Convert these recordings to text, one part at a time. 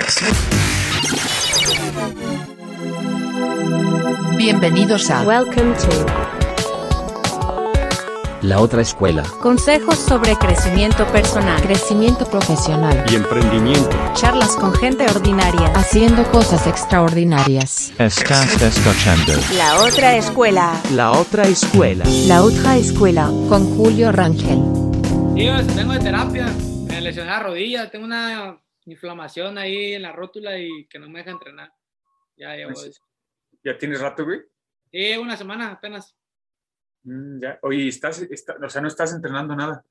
Podcast. Bienvenidos a Welcome to La otra escuela. Consejos sobre crecimiento personal, crecimiento profesional, y emprendimiento. charlas con gente ordinaria. Haciendo cosas extraordinarias. Estás escuchando La otra escuela. La otra escuela. La otra escuela. Con Julio Rangel. Sí, vengo de terapia. Me lesioné la rodilla. Tengo una inflamación ahí en la rótula y que no me deja entrenar. Ya llevo. Pues, ¿Ya tienes rato, güey? Sí, una semana apenas. Mm, ya. Oye, ¿estás, está- o sea, no estás entrenando nada.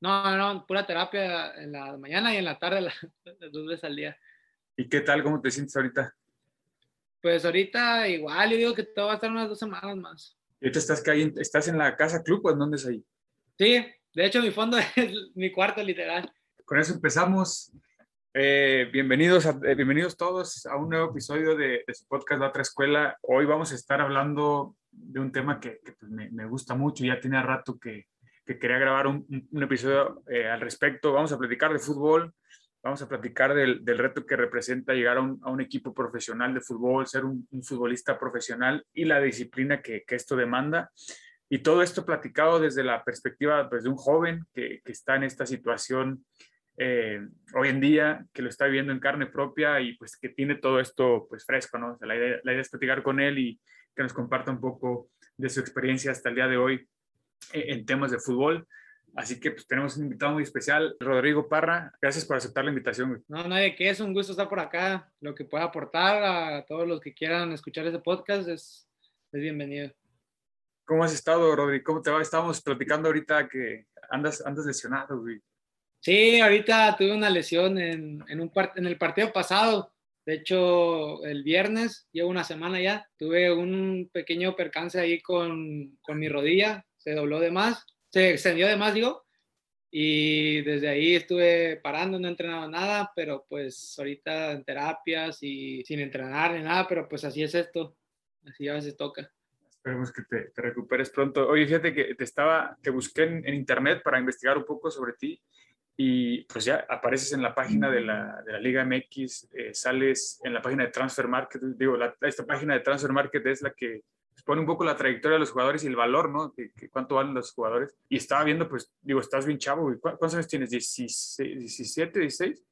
No, no, no, pura terapia en la mañana y en la tarde, la- las dos veces al día. ¿Y qué tal? ¿Cómo te sientes ahorita? Pues ahorita igual, yo digo que todo va a estar unas dos semanas más. ¿Y ahorita estás, que ahí en- estás en la casa club o en dónde es ahí? Sí, de hecho mi fondo es mi cuarto literal. Con eso empezamos. Eh, bienvenidos, a- eh, bienvenidos todos a un nuevo episodio de, su podcast La Otra Escuela. Hoy vamos a estar hablando de un tema que, pues, me, gusta mucho. Ya tenía rato que, que quería grabar un, episodio eh, al respecto. Vamos a platicar de fútbol, vamos a platicar del, del reto que representa llegar a un, a un equipo profesional de fútbol, ser un, un futbolista profesional y la disciplina que, que esto demanda. Y todo esto platicado desde la perspectiva pues, de un joven que, que está en esta situación eh, hoy en día, que lo está viviendo en carne propia y pues que tiene todo esto pues fresco, ¿no? O sea, la, idea, la idea es platicar con él y que nos comparta un poco de su experiencia hasta el día de hoy eh, en temas de fútbol. Así que pues tenemos un invitado muy especial, Rodrigo Parra. Gracias por aceptar la invitación. güey. No, nadie que es un gusto estar por acá. Lo que pueda aportar a todos los que quieran escuchar ese podcast es, es bienvenido. ¿Cómo has estado, Rodrigo? ¿Cómo te va? Estábamos platicando ahorita que andas, andas lesionado, güey. Sí, ahorita tuve una lesión en, en, un en el partido pasado. De hecho, el viernes, llevo una semana ya, tuve un pequeño percance ahí con, con mi rodilla. Se dobló de más, se extendió de más, digo. Y desde ahí estuve parando, no he entrenado nada, pero pues ahorita en terapias y sin entrenar ni nada, pero pues así es esto. Así a veces toca. Esperemos que te, recuperes pronto. Oye, fíjate que te estaba, te busqué en internet para investigar un poco sobre ti y pues ya apareces en la página de la, de la Liga MX, eh, sales en la página de Transfer Market, digo, la- esta página de Transfer Market es la que pone un poco la trayectoria de los jugadores y el valor, ¿no? Que, que cuánto valen los jugadores. Y estaba viendo, pues, digo, estás bien chavo, güey. ¿Cu- ¿Cuántos años tienes? ¿16, ¿17, 16?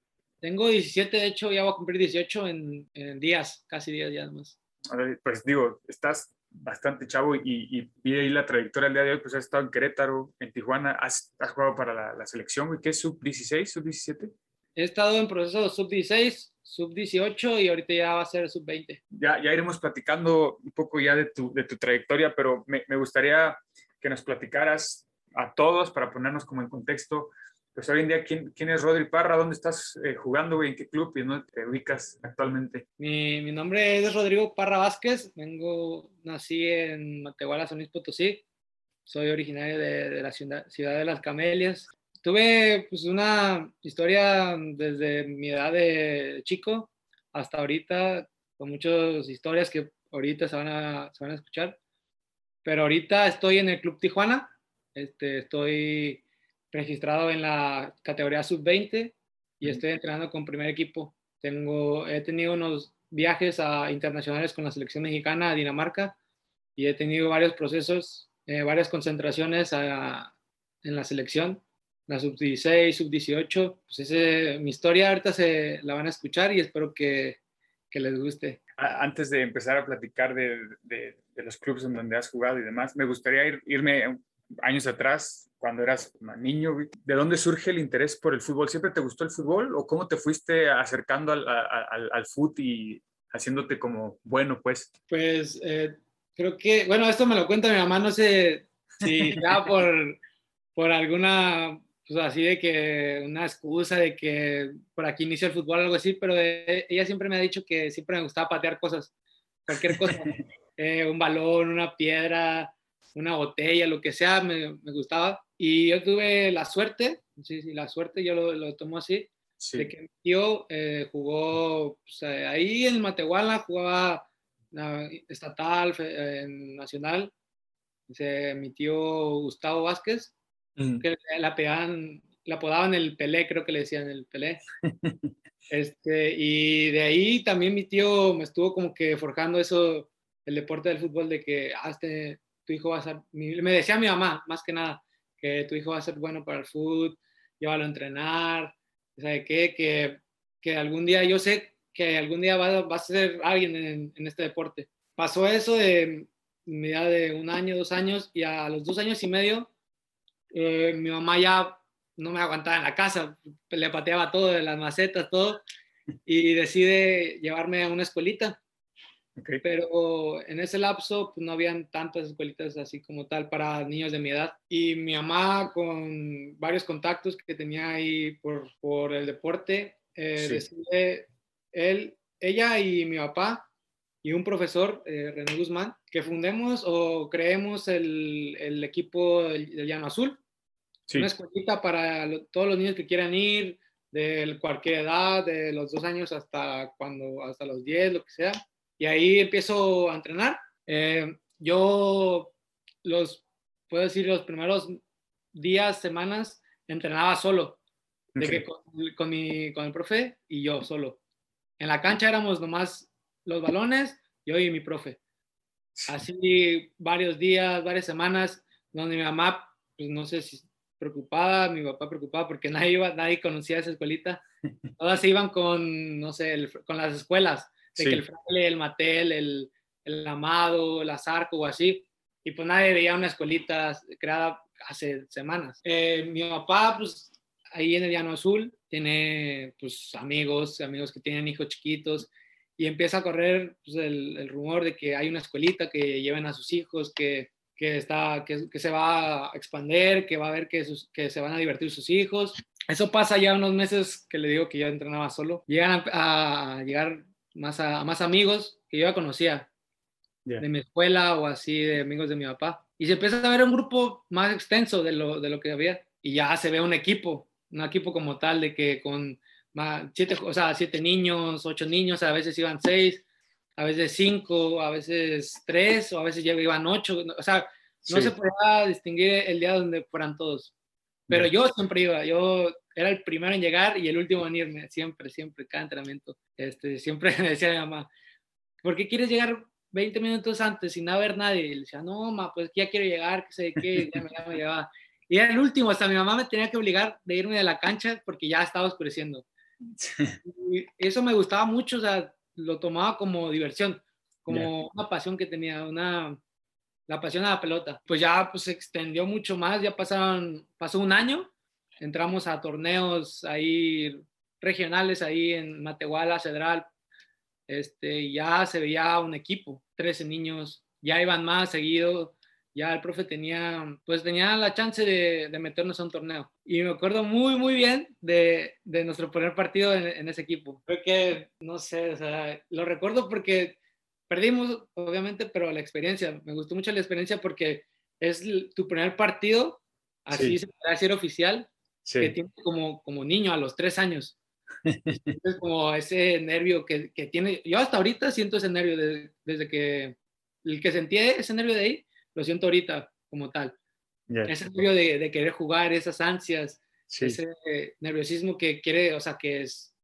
Tengo 17, de hecho, ya voy a cumplir 18 en, en días, casi días ya más. A ver, Pues digo, estás bastante chavo y, y vi ahí la trayectoria el día de hoy, pues has estado en Querétaro, en Tijuana, has, has jugado para la, la selección, güey, ¿qué es sub-16, sub-17? He estado en proceso sub-16, sub-18 y ahorita ya va a ser sub-20. Ya, ya iremos platicando un poco ya de tu, de tu trayectoria, pero me, me gustaría que nos platicaras a todos para ponernos como en contexto, pues hoy en día, ¿quién, quién es Rodri Parra? ¿Dónde estás eh, jugando, güey? ¿En qué club y dónde te ubicas actualmente? Mi, mi nombre es Rodrigo Parra Vázquez, vengo, nací en Matehuala, San Luis Potosí, soy originario de, de la ciudad, ciudad de Las Camelias. Tuve pues, una historia desde mi edad de chico hasta ahorita, con muchas historias que ahorita se van a, se van a escuchar. Pero ahorita estoy en el Club Tijuana, este, estoy registrado en la categoría sub-20 y estoy entrenando con primer equipo. Tengo, he tenido unos viajes a internacionales con la selección mexicana a Dinamarca y he tenido varios procesos, eh, varias concentraciones a- en la selección, la sub-16, sub-18. Pues ese, mi historia ahorita se la van a escuchar y espero que, que les guste. Antes de empezar a platicar de, de- de los clubes en donde has jugado y demás, me gustaría ir- irme años atrás, cuando eras niño. ¿De dónde surge el interés por el fútbol? ¿Siempre te gustó el fútbol o cómo te fuiste acercando al, al, al fútbol y haciéndote como bueno, pues? Pues eh, creo que, bueno, esto me lo cuenta mi mamá, no sé si sea por, por alguna, pues así de que una excusa de que por aquí inició el fútbol o algo así, pero de- ella siempre me ha dicho que siempre me gustaba patear cosas, cualquier cosa, eh, un balón, una piedra, una botella, lo que sea, me, me gustaba. Y yo tuve la suerte, sí, sí, la suerte, yo lo, lo tomo así, Sí. de que mi tío eh, jugó pues, eh, ahí en Matehuala, jugaba na- estatal, fe- en nacional. Dice, mi tío Gustavo Vázquez, Mm. que la pegaban, la apodaban el Pelé, creo que le decían el Pelé. Este, y de ahí también mi tío me estuvo como que forjando eso, el deporte del fútbol, de que ah, este, tu hijo va a ser, me decía mi mamá, más que nada, que tu hijo va a ser bueno para el fútbol, llévalo a entrenar, ¿sabe qué? Que, que algún día, yo sé que algún día va, va a ser alguien en, este deporte. Pasó eso de medida de un año, dos años, y a los dos años y medio, eh, mi mamá ya no me aguantaba en la casa, le pateaba todo, de las macetas, todo, y decide llevarme a una escuelita. Okay. Pero en ese lapso pues, no habían tantas escuelitas así como tal para niños de mi edad. Y mi mamá, con varios contactos que tenía ahí por, por el deporte, eh, sí. decide él, ella y mi papá y un profesor, eh, René Guzmán, que fundemos o creemos el, el equipo del, Llano Azul. Sí. Una escuelita para lo, todos los niños que quieran ir, de cualquier edad, de los dos años hasta, cuando, hasta los diez, lo que sea. Y ahí empiezo a entrenar. Eh, yo, los, puedo decir, los primeros días, semanas, entrenaba solo. De okay. que con, con, mi, con el profe y yo solo. En la cancha éramos nomás los balones, yo y mi profe. Así varios días, varias semanas, donde mi mamá, pues no sé si preocupada, mi papá preocupada porque nadie, iba, nadie conocía esa escuelita. Todas se iban con, no sé, el, con las escuelas, de sí. que el fraile, el Matel, el, el Amado, el Azarco o así. Y pues nadie veía una escuelita creada hace semanas. Eh, mi papá, pues ahí en el Llano Azul, tiene pues amigos, amigos que tienen hijos chiquitos y empieza a correr pues, el, el, rumor de que hay una escuelita que lleven a sus hijos, que, que, está, que, que se va a expandir, que va a ver que, sus, que se van a divertir sus hijos. Eso pasa ya unos meses que le digo que yo entrenaba solo. Llegan a, a llegar más, a, a, más amigos que yo ya conocía yeah. de mi escuela o así, de amigos de mi papá. Y se empieza a ver un grupo más extenso de lo, de lo que había. Y ya se ve un equipo, un equipo como tal, de que con siete, o sea, siete niños, ocho niños, a veces iban seis, a veces cinco, a veces tres, o a veces ya iban ocho, o sea, no sí. se podía distinguir el día donde fueran todos. Pero Bien. yo siempre iba, yo era el primero en llegar y el último en irme, siempre, siempre, cada entrenamiento. Este, siempre me decía mi mamá, ¿por qué quieres llegar 20 minutos antes sin haber nadie? Y le decía, no, mamá, pues ya quiero llegar, que sé qué, ya me, ya me llevaba. Y era el último, hasta mi mamá me tenía que obligar de irme de la cancha porque ya estaba oscureciendo. Y eso me gustaba mucho, o sea, lo tomaba como diversión, como yeah. una pasión que tenía, una, la pasión a la pelota. Pues ya pues, se extendió mucho más, ya pasaron, pasó un año, entramos a torneos ahí regionales, ahí en Matehuala, Cedral, este, ya se veía un equipo, 13 niños, ya iban más seguido, ya el profe tenía, pues tenía la chance de, de, meternos a un torneo. Y me acuerdo muy, muy bien de, de nuestro primer partido en, en, ese equipo. Creo que, no sé, o sea, lo recuerdo porque perdimos, obviamente, pero la experiencia, me gustó mucho la experiencia porque es tu primer partido, así sí. se puede decir oficial, sí. que tiene como, como niño a los tres años. es como ese nervio que, que, tiene, yo hasta ahorita siento ese nervio de, desde que, el que sentí ese nervio de ahí, lo siento ahorita como tal. Yeah. Ese nervio de, de, querer jugar, esas ansias, sí. ese nerviosismo que quiere, o sea, que es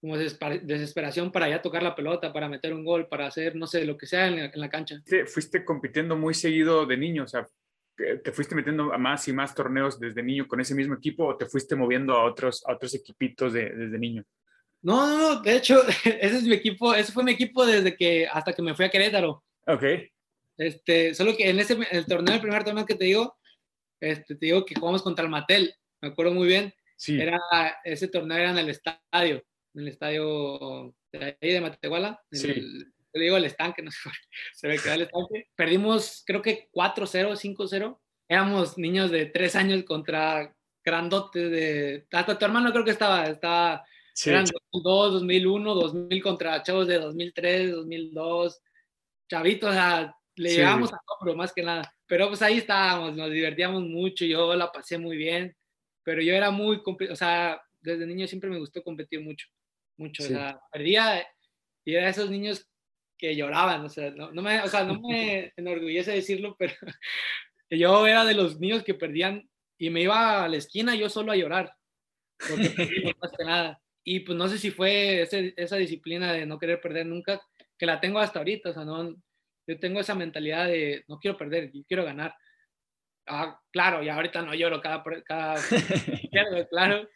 como desesperación para ya tocar la pelota, para meter un gol, para hacer, no sé, lo que sea en la, en la cancha. Fuiste compitiendo muy seguido de niño, o sea, ¿te fuiste metiendo a más y más torneos desde niño con ese mismo equipo o te fuiste moviendo a otros, a otros equipitos de, desde niño? No, no, no, de hecho, ese es mi equipo, ese fue mi equipo desde que, hasta que me fui a Querétaro. Ok. Este, solo que en ese el torneo, el primer torneo que te digo, este, te digo que jugamos contra el Matel, me acuerdo muy bien. Sí. Era, ese torneo era en el estadio, en el estadio de ahí de Matehuala. Sí. El, te digo el estanque, no sé, se ve que era el estanque. Perdimos, creo que 4-0, 5-0. Éramos niños de 3 años contra grandotes de. Hasta tu hermano creo que estaba, estaba sí. eran 2002, 2001, 2000 contra chavos de 2003, 2002. Chavitos, o sea, le sí. llegamos a hombro más que nada. Pero pues ahí estábamos, nos divertíamos mucho, yo la pasé muy bien, pero yo era muy, o sea, desde niño siempre me gustó competir mucho, mucho, sí. o sea, perdía y era esos niños que lloraban, o sea, no, no me, o sea, no me enorgullece decirlo, pero yo era de los niños que perdían y me iba a la esquina yo solo a llorar, porque más que nada. y pues no sé si fue ese, esa disciplina de no querer perder nunca, que la tengo hasta ahorita, o sea, no, yo tengo esa mentalidad de no quiero perder, yo quiero ganar. Ah, claro, y ahorita no lloro cada, cada pierdo, claro,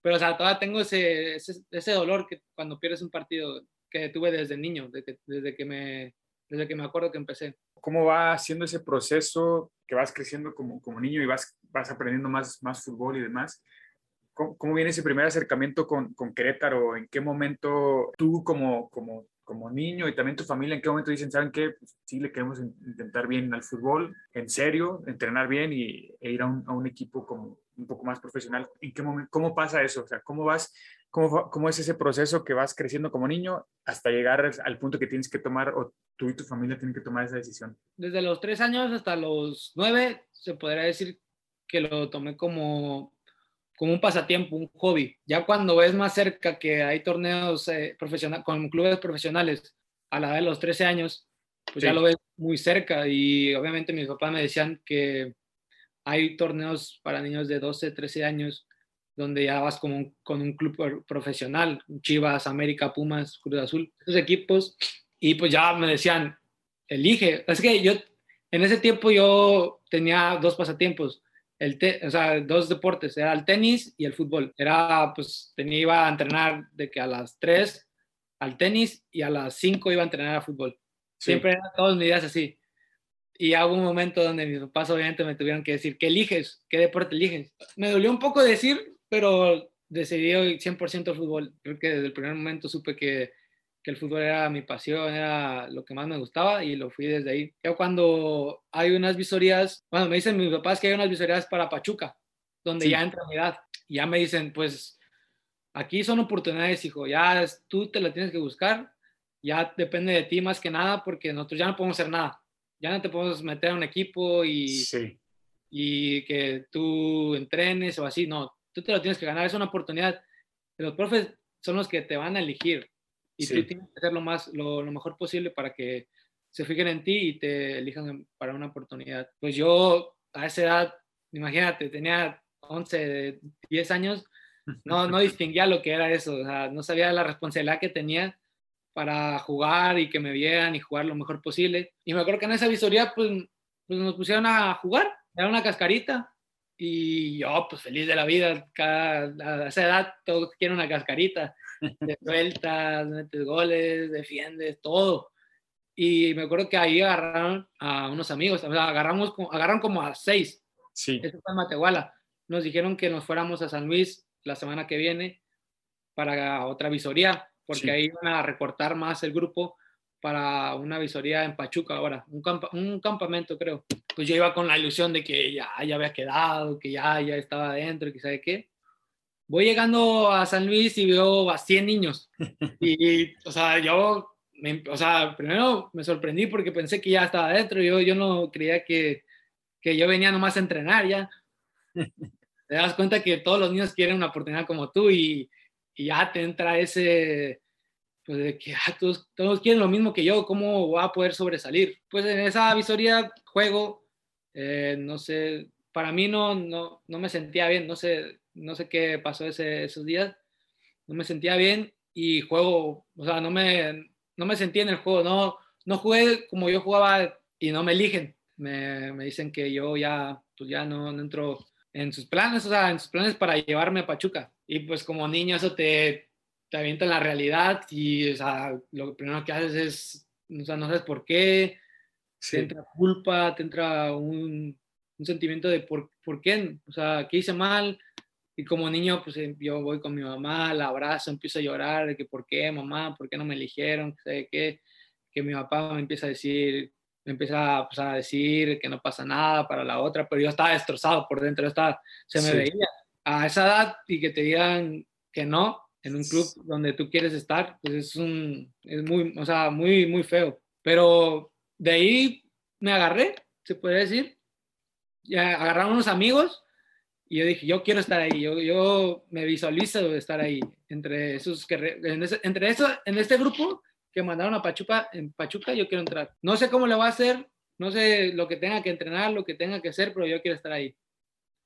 pero o sea, todavía tengo ese, ese, ese, dolor que cuando pierdes un partido que tuve desde niño, desde, desde, que me, desde que me acuerdo que empecé. ¿Cómo va haciendo ese proceso que vas creciendo como, como niño y vas, vas aprendiendo más, más fútbol y demás? ¿Cómo, ¿Cómo, viene ese primer acercamiento con, con Querétaro? ¿En qué momento tú como, como como niño y también tu familia, en qué momento dicen, ¿saben qué? Pues, sí, le queremos intentar bien al fútbol, en serio, entrenar bien y, e ir a un, a un, equipo como un poco más profesional. ¿En qué momento, cómo pasa eso? O sea, ¿cómo vas, cómo, cómo es ese proceso que vas creciendo como niño hasta llegar al punto que tienes que tomar o tú y tu familia tienen que tomar esa decisión? Desde los tres años hasta los nueve, se podría decir que lo tomé como como un pasatiempo, un hobby. Ya cuando ves más cerca que hay torneos eh, profesionales con clubes profesionales a la edad de los 13 años, pues sí. ya lo ves muy cerca y obviamente mis papás me decían que hay torneos para niños de 12, 13 años donde ya vas como con un club profesional, Chivas, América, Pumas, Cruz Azul, esos equipos, y pues ya me decían, elige. Es que yo, en ese tiempo yo tenía dos pasatiempos, el te, o sea, dos deportes, era el tenis y el fútbol. Era, pues, tenía, iba a entrenar de que a las 3 al tenis y a las 5 iba a entrenar a fútbol. Sí. Siempre eran todos mis días así. Y hubo un momento donde mis papás obviamente me tuvieron que decir, ¿qué eliges? ¿Qué deporte eliges? Me dolió un poco decir, pero decidí 100% el fútbol. Creo que desde el primer momento supe que que el fútbol era mi pasión, era lo que más me gustaba y lo fui desde ahí. Cuando hay unas visorías, bueno, me dicen mis papás que hay unas visorías para Pachuca, donde sí. ya entra mi edad. Y ya me dicen, pues aquí son oportunidades, hijo, ya tú te la tienes que buscar, ya depende de ti más que nada, porque nosotros ya no podemos hacer nada. Ya no te podemos meter a un equipo y, sí. y que tú entrenes o así, no, tú te lo tienes que ganar, es una oportunidad. Los profes son los que te van a elegir y sí. tú tienes que hacer lo, más, lo, lo, mejor posible para que se fijen en ti y te elijan para una oportunidad. Pues yo a esa edad, imagínate, tenía 11, 10 años, no, no distinguía lo que era eso, o sea, no sabía la responsabilidad que tenía para jugar y que me vieran y jugar lo mejor posible. Y me acuerdo que en esa visoría, pues, pues nos pusieron a jugar, era una cascarita. Y yo, pues feliz de la vida, cada, a esa edad todos quieren una cascarita te sueltas, metes goles, defiendes, todo. Y me acuerdo que ahí agarraron a unos amigos, o sea, agarramos, agarraron como a seis. Sí. Eso fue en Matehuala. Nos dijeron que nos fuéramos a San Luis la semana que viene para otra visoría, porque sí. ahí iban a recortar más el grupo para una visoría en Pachuca ahora, un, camp un, campamento creo. Pues yo iba con la ilusión de que ya, ya había quedado, que ya, ya estaba adentro, que sabe qué voy llegando a San Luis y veo a 100 niños. Y, o sea, yo, me, o sea, primero me sorprendí porque pensé que ya estaba adentro. Yo, yo no creía que, que yo venía nomás a entrenar ya. Te das cuenta que todos los niños quieren una oportunidad como tú y, ya te entra ese, de que ah, todos, todos quieren lo mismo que yo, ¿cómo voy a poder sobresalir? Pues en esa visoría juego, eh, no sé, para mí no, no, no me sentía bien, no sé, no sé qué pasó ese, esos días, no me sentía bien y juego, o sea, no me, no me sentía en el juego, no, no jugué como yo jugaba y no me eligen, me, me dicen que yo ya, pues ya no, no, entro en sus planes, o sea, en sus planes para llevarme a Pachuca. Y pues como niño eso te, te avienta en la realidad y, o sea, lo primero que haces es, o sea, no sabes por qué, sí. te entra culpa, te entra un, un sentimiento de por, por qué, o sea, qué hice mal, y como niño, pues eh, yo voy con mi mamá, la abrazo, empiezo a llorar de que por qué, mamá, por qué no me eligieron, que, que, que mi papá me empieza a decir, me empieza pues, a decir que no pasa nada para la otra, pero yo estaba destrozado por dentro, estaba, se me sí. veía a esa edad y que te digan que no en un club donde tú quieres estar, pues es un, es muy, o sea, muy, muy feo. Pero de ahí me agarré, se puede decir, ya agarraron unos amigos y yo dije, yo quiero estar ahí, yo, yo me visualizo de estar ahí, entre esos que, en ese, entre eso, en este grupo que mandaron a Pachuca, en Pachuca yo quiero entrar. No sé cómo lo va a hacer, no sé lo que tenga que entrenar, lo que tenga que hacer, pero yo quiero estar ahí.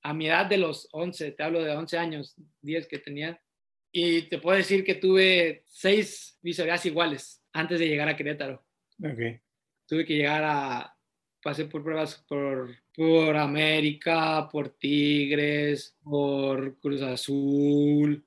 A mi edad de los 11, te hablo de 11 años, 10 que tenía, Y te puedo decir que tuve seis visorías iguales antes de llegar a Querétaro. Ok. Tuve que llegar a, pasé por pruebas por, por América, por Tigres, por Cruz Azul,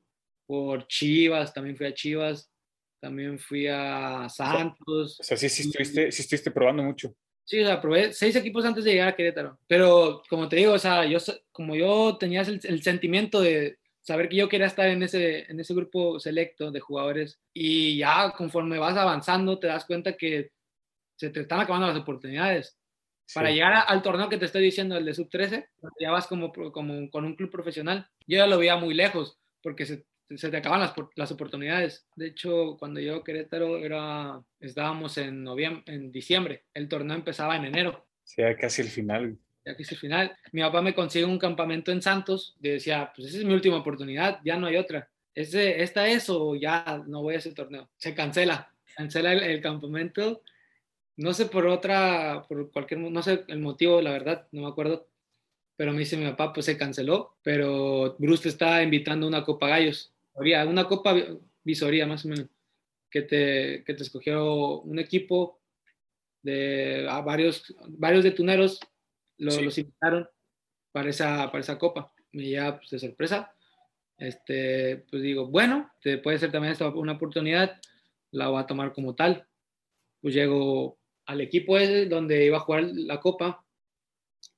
por Chivas, también fui a Chivas, también fui a Santos. O sea, sí, sí, estuviste, sí estuviste probando mucho. Sí, o sea, probé seis equipos antes de llegar a Querétaro. Pero como te digo, o sea, yo, como yo tenía el, el sentimiento de saber que yo quería estar en ese, en ese grupo selecto de jugadores y ya conforme vas avanzando te das cuenta que se te están acabando las oportunidades. Para Sí. llegar a- al torneo que te estoy diciendo, el de sub 13, ya vas como, como con un club profesional. Yo ya lo veía muy lejos porque se, se te acaban las, las oportunidades. De hecho, cuando yo a Querétaro era, estábamos en, noviembre, en diciembre. El torneo empezaba en enero. Sí, casi el final. Ya es el final. Mi papá me consigue un campamento en Santos. Y decía, pues esa es mi última oportunidad, ya no hay otra. Ese, ¿Esta es o ya no voy a ese torneo? Se cancela. Cancela el, campamento. No sé por otra, por cualquier, no sé el motivo, la verdad, no me acuerdo. Pero me dice mi papá, pues se canceló. Pero Bruce te está invitando a una Copa Gallos. Había una Copa vi- Visoría, más o menos. Que te, que te escogió un equipo de varios, varios de tuneros lo- Sí. los invitaron para esa, para esa copa. Me llega pues, de sorpresa. Este, pues digo, bueno, te puede ser también esta una oportunidad, la voy a tomar como tal. Pues llego al equipo ese donde iba a jugar la copa,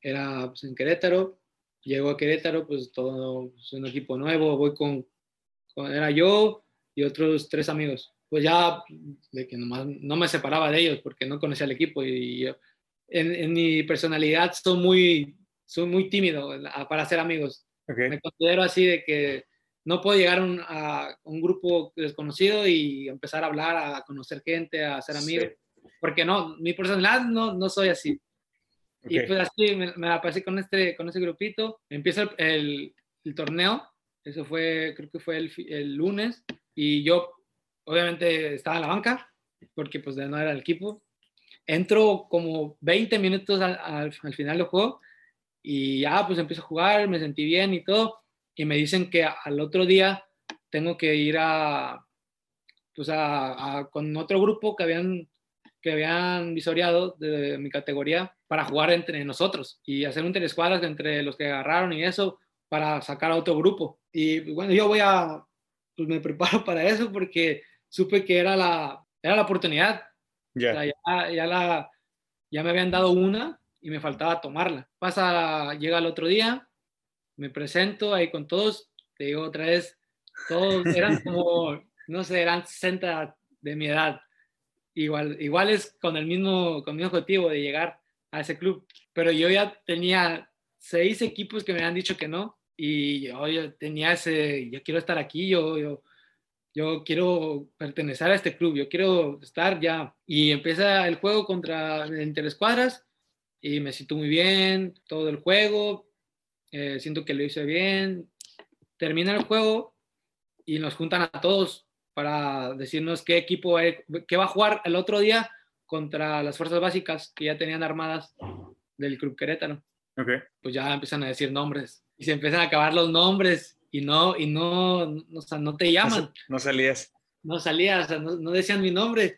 era pues, en Querétaro. Llego a Querétaro, pues todo es un equipo nuevo, voy con, con- era yo y otros tres amigos. Pues ya de que nomás no me separaba de ellos porque no conocía el equipo y yo, en, en mi personalidad soy muy, soy muy tímido para ser amigos. Ok. Me considero así de que no puedo llegar a un, a un grupo desconocido y empezar a hablar, a conocer gente, a ser amigo. Porque no, mi personalidad no, no soy así. Y Ok. pues así me, me la pasé con este, con ese grupito. Empieza el, el- el torneo. Eso fue, creo que fue el, el lunes. Y yo, obviamente, estaba en la banca, porque pues no era el equipo. Entro como 20 minutos al, al- al final del juego y ya pues empiezo a jugar, me sentí bien y todo. Y me dicen que al otro día tengo que ir a, pues a, a- con otro grupo que habían, que habían visoreado de, mi categoría para jugar entre nosotros y hacer un interescuadras entre los que agarraron y eso para sacar a otro grupo. Y pues, bueno, yo voy a, pues me preparo para eso porque supe que era la, era la oportunidad. O Ya. sea, ya, ya, la, ya me habían dado una y me faltaba tomarla. Pasa, llega el otro día, me presento ahí con todos, te digo otra vez, todos eran como, no sé, eran 60 de mi edad, igual, iguales con el mismo, con mi objetivo de llegar a ese club. Pero yo ya tenía seis equipos que me habían dicho que no y yo, yo tenía ese, yo quiero estar aquí, yo, yo, yo quiero pertenecer a este club, yo quiero estar ya. Y empieza el juego contra Interescuadras y me siento muy bien, todo el juego, eh, siento que lo hice bien. Termina el juego y nos juntan a todos para decirnos qué equipo, qué va a jugar el otro día contra las fuerzas básicas que ya tenían armadas del Club Querétaro. Ok. Pues ya empiezan a decir nombres y se empiezan a acabar los nombres y no, y no, no, o sea, no te llaman no salías. no salía, o sea, no, no decían mi nombre.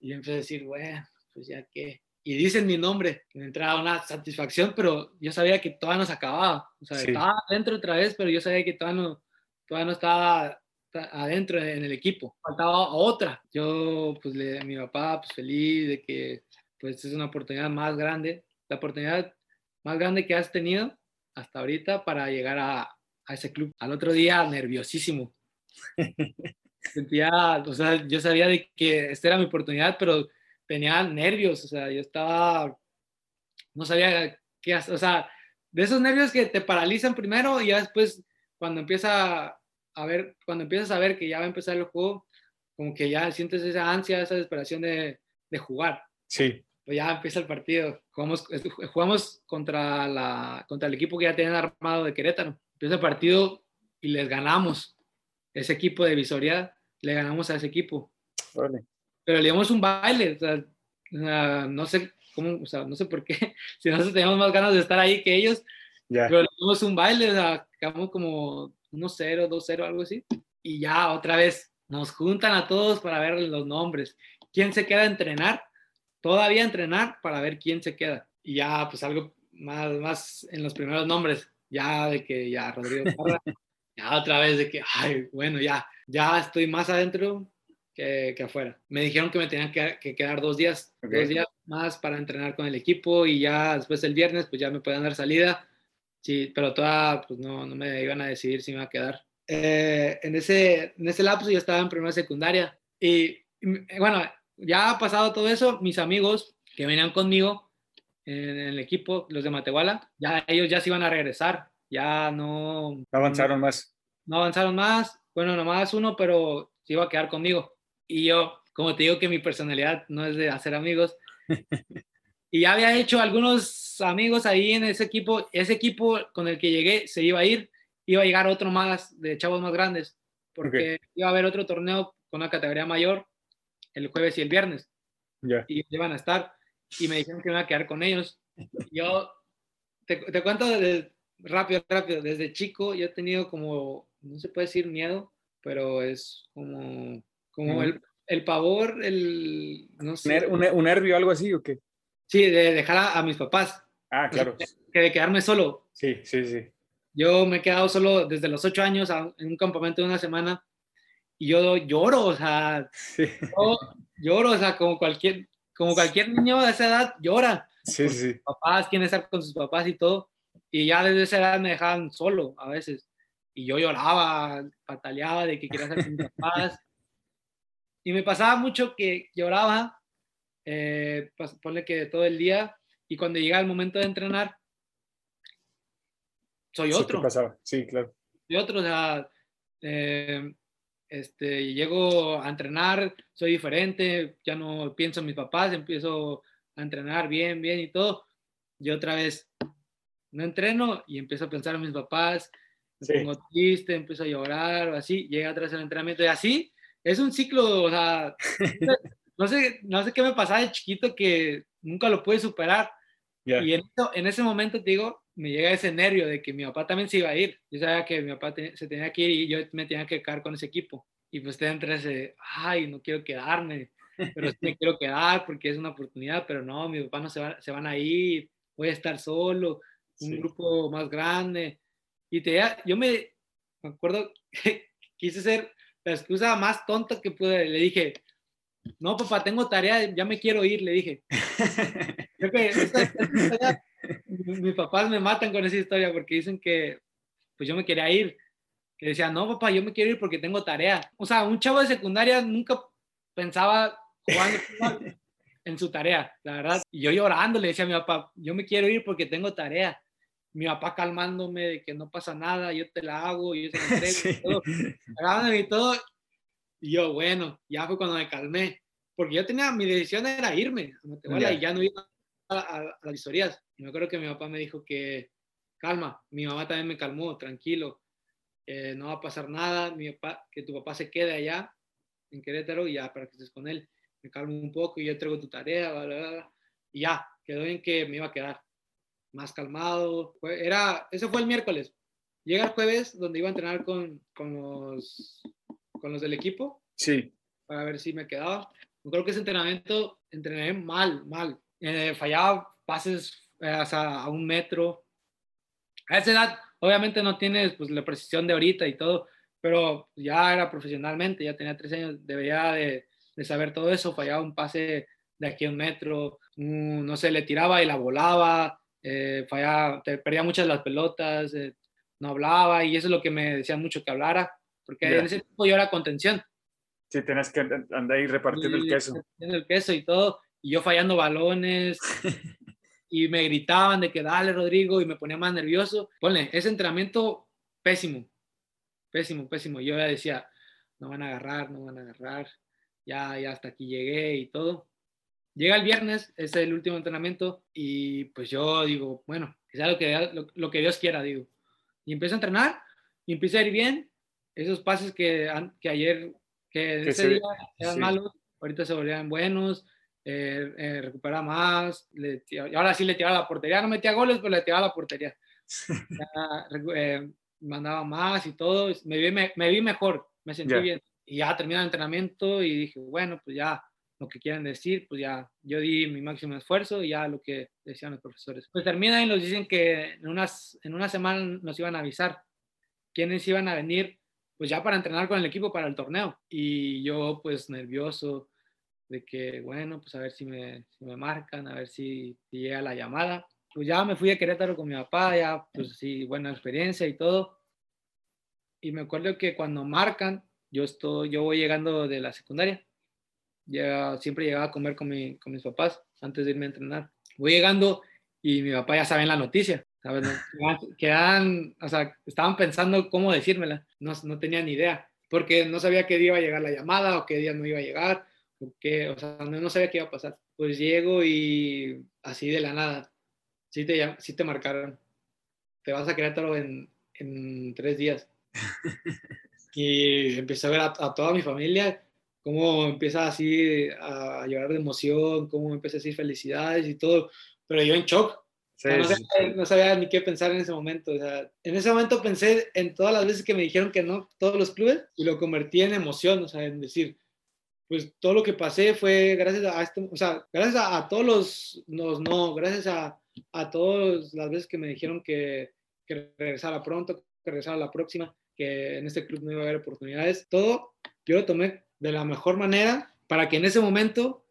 Y yo empecé a decir, bueno, pues ya que. Y dicen mi nombre. Me entraba una satisfacción, pero yo sabía que todavía no se acababa. O sea, Sí. estaba adentro otra vez, pero yo sabía que todavía no, todavía no estaba ta- adentro en el equipo. Faltaba otra. Yo, pues, le, a mi papá, pues, feliz de que, pues, es una oportunidad más grande. La oportunidad más grande que has tenido hasta ahorita para llegar a, a ese club. Al otro día, nerviosísimo sentía, o sea, yo sabía de que esta era mi oportunidad, pero tenía nervios, o sea, yo estaba, no sabía qué hacer, o sea, de esos nervios que te paralizan primero y ya después cuando empieza a ver, cuando empiezas a ver que ya va a empezar el juego, como que ya sientes esa ansia, esa desesperación de, de jugar. Sí. Pues ya empieza el partido. Jugamos, jugamos contra, la, contra el equipo que ya tenían armado de Querétaro. El partido y les ganamos. Ese equipo de visoría, le ganamos a ese equipo. Órale. Pero le dimos un baile. O sea, no sé cómo, o sea, no sé por qué. Si nosotros teníamos más ganas de estar ahí que ellos, Ya. pero le dimos un baile. O sea, quedamos como 1-0, 2-0, algo así. y ya otra vez nos juntan a todos para ver los nombres. ¿Quién se queda a entrenar? Todavía a entrenar para ver quién se queda. Y ya, pues algo más, más en los primeros nombres, ya de que ya Rodrigo Parra, ya otra vez de que, ay, bueno, ya, ya estoy más adentro que, que afuera. Me dijeron que me tenían que, que quedar dos días, Ok. dos días más para entrenar con el equipo y ya después el viernes, pues ya me pueden dar salida. Sí, pero todavía pues no, no me iban a decidir si me iba a quedar. Eh, en, ese, en ese lapso yo estaba en primera secundaria y y, bueno, ya ha pasado todo eso, mis amigos que venían conmigo en el equipo, los de Matehuala, ya ellos ya se iban a regresar, ya no, No avanzaron más. no avanzaron más, bueno, nomás uno, pero se iba a quedar conmigo. Y yo, como te digo que mi personalidad no es de hacer amigos, y ya había hecho algunos amigos ahí en ese equipo, ese equipo con el que llegué se iba a ir, iba a llegar otro más de chavos más grandes, porque iba a haber otro torneo con una categoría mayor el jueves y el viernes Ya. y iban a estar y me dijeron que me iba a quedar con ellos. Yo te, te cuento rápido, rápido. Desde chico yo he tenido como, no se puede decir miedo, pero es como, como Ujú. el, el pavor, el, no sé, ¿Un, un nervio algo así o qué? sí, de dejar a, a mis papás, Ah, claro. que de quedarme solo. Sí, sí, sí. Yo me he quedado solo desde los ocho años a- en un campamento de una semana y yo lloro, o sea, Sí, yo lloro, o sea, como cualquier, como cualquier niño de esa edad llora. sí, sí. papás, quieren estar con sus papás y todo. Y ya desde esa edad me dejaban solo a veces. Y yo lloraba, pataleaba de que quería estar con mis papás. Y me pasaba mucho que lloraba, eh, pas- ponle que todo el día, y cuando llega el momento de entrenar, soy Sí, ¿qué otro pasaba? Sí, claro. y otro, o sea, eh, este, llego a entrenar, soy diferente, ya no pienso en mis papás, empiezo a entrenar bien, bien y todo. Y otra vez, no entreno y empiezo a pensar en mis papás, me Sí. pongo triste, empiezo a llorar o así, llega atrás el entrenamiento y así, es un ciclo, o sea, no sé, no sé qué me pasaba de chiquito que nunca lo pude superar. Ya. Y en, en ese momento, te digo, me llega ese nervio de que mi papá también se iba a ir. Yo sabía que mi papá te- se tenía que ir y yo me tenía que quedar con ese equipo. Y pues te entra ese, ay, no quiero quedarme, pero sí me quiero quedar porque es una oportunidad, pero no, mi papá no se, va- se van a ir, voy a estar solo, un Sí. grupo más grande. Y te, yo me, me acuerdo quise ser la excusa más tonta que pude. Le dije, no, papá, tengo tarea, ya me quiero ir, le dije. Creo que esta- esta mis papás me matan con esa historia porque dicen que pues yo me quería ir. Que decía, no, papá, yo me quiero ir porque tengo tarea. O sea, un chavo de secundaria nunca pensaba jugando en su tarea, la verdad. Y yo llorando le decía a mi papá, yo me quiero ir porque tengo tarea. Mi papá calmándome de que no pasa nada, yo te la hago, yo te la entrego, y Sí. todo agarrándome y todo. Y yo, bueno, ya fue cuando me calmé. Porque yo tenía, mi decisión era irme a Matehuala Ya. y ya no ir a, a- las visorías. Y me acuerdo que mi papá me dijo que, calma, mi mamá también me calmó, tranquilo, eh, no va a pasar nada, mi papá, que tu papá se quede allá en Querétaro y ya para que estés con él. Me calmo un poco y yo traigo tu tarea, bla, bla, bla. Y ya, quedó en que me iba a quedar más calmado. Era, eso fue el miércoles. Llega el jueves donde iba a entrenar con, con, los, con los del equipo Sí, para ver si me quedaba. Yo creo que ese entrenamiento entrené mal, mal. Eh, fallaba pases eh, o sea, a un metro. A esa edad, obviamente no tienes pues, la precisión de ahorita y todo, pero ya era profesionalmente, ya tenía tres años, debería de, de saber todo eso. Fallaba un pase de aquí a un metro, un- no sé, le tiraba y la volaba, eh, fallaba, te perdía muchas las pelotas, eh, no hablaba y eso es lo que me decían mucho que hablara, porque en ese tiempo yo era contención. sí, tenés que andar ahí repartiendo el queso. el queso y todo, y yo fallando balones, y me gritaban de que dale, Rodrigo, y me ponía más nervioso. Ponle, ese entrenamiento pésimo, pésimo, pésimo. Yo ya decía, no van a agarrar, no van a agarrar, ya, ya hasta aquí llegué y todo. Llega el viernes, es el último entrenamiento, y pues yo digo, bueno, que sea lo que, lo, lo que Dios quiera, digo. Y empiezo a entrenar, y empieza a ir bien. Esos pases que, que ayer, que Que ese se- día eran sí. malos, ahorita se volvían buenos, eh, eh, recuperaba más, le y ahora sí le tiraba la portería, no metía goles, pero le tiraba la portería. Ya, eh, mandaba más y todo, me vi, me, me vi mejor, me sentí Ya. bien. Y ya terminé el entrenamiento y dije, bueno, pues ya lo que quieran decir, pues ya yo di mi máximo esfuerzo y ya lo que decían los profesores. Pues terminan y nos dicen que en, unas, en una semana nos iban a avisar quiénes iban a venir, pues ya para entrenar con el equipo para el torneo. Y yo pues nervioso de que, bueno, pues a ver si me, si me marcan, a ver si, si llega la llamada. Pues ya me fui a Querétaro con mi papá, ya pues sí, buena experiencia y todo. Y me acuerdo que cuando marcan, yo, estoy, yo voy llegando de la secundaria. Ya siempre llegaba a comer con, mi, con mis papás antes de irme a entrenar. Voy llegando y mi papá ya sabe la noticia. ¿sabes? Quedan, o sea, estaban pensando cómo decírmela. No, no tenía ni idea. Porque no sabía qué día iba a llegar la llamada o qué día no iba a llegar. Qué, o sea, no, no sabía qué iba a pasar. Pues llego y así de la nada. Sí te, sí te marcaron. Te vas a Querétaro en, en tres días. Y empecé a ver a, a toda mi familia cómo empieza así a llorar de emoción, cómo empieza a decir felicidades y todo, pero yo en shock. O Sí, sea, no, sabía, no sabía ni qué pensar en ese momento. O sea, en ese momento pensé en todas las veces que me dijeron que no, todos los clubes, y lo convertí en emoción, o sea, en decir, pues todo lo que pasé fue gracias a esto, o sea, gracias a, a todos los, los no, gracias a, a todas las veces que me dijeron que, que regresara pronto, que regresara la próxima, que en este club no iba a haber oportunidades, todo yo lo tomé de la mejor manera para que en ese momento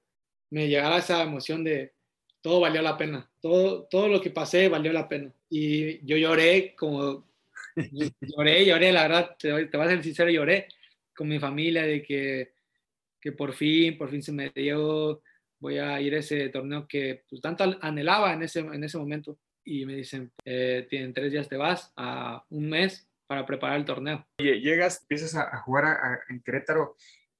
me llegara esa emoción de todo valió la pena, todo, todo lo que pasé valió la pena. Y yo lloré como, lloré, lloré, la verdad, te, te voy a ser sincero, lloré con mi familia de que, que por fin, por fin se me dio, voy a ir a ese torneo que pues, tanto anhelaba en ese, en ese momento. Y me dicen, eh, tienen tres días te vas a un mes para preparar el torneo. Llegas, empiezas a, jugar a- a- en Querétaro.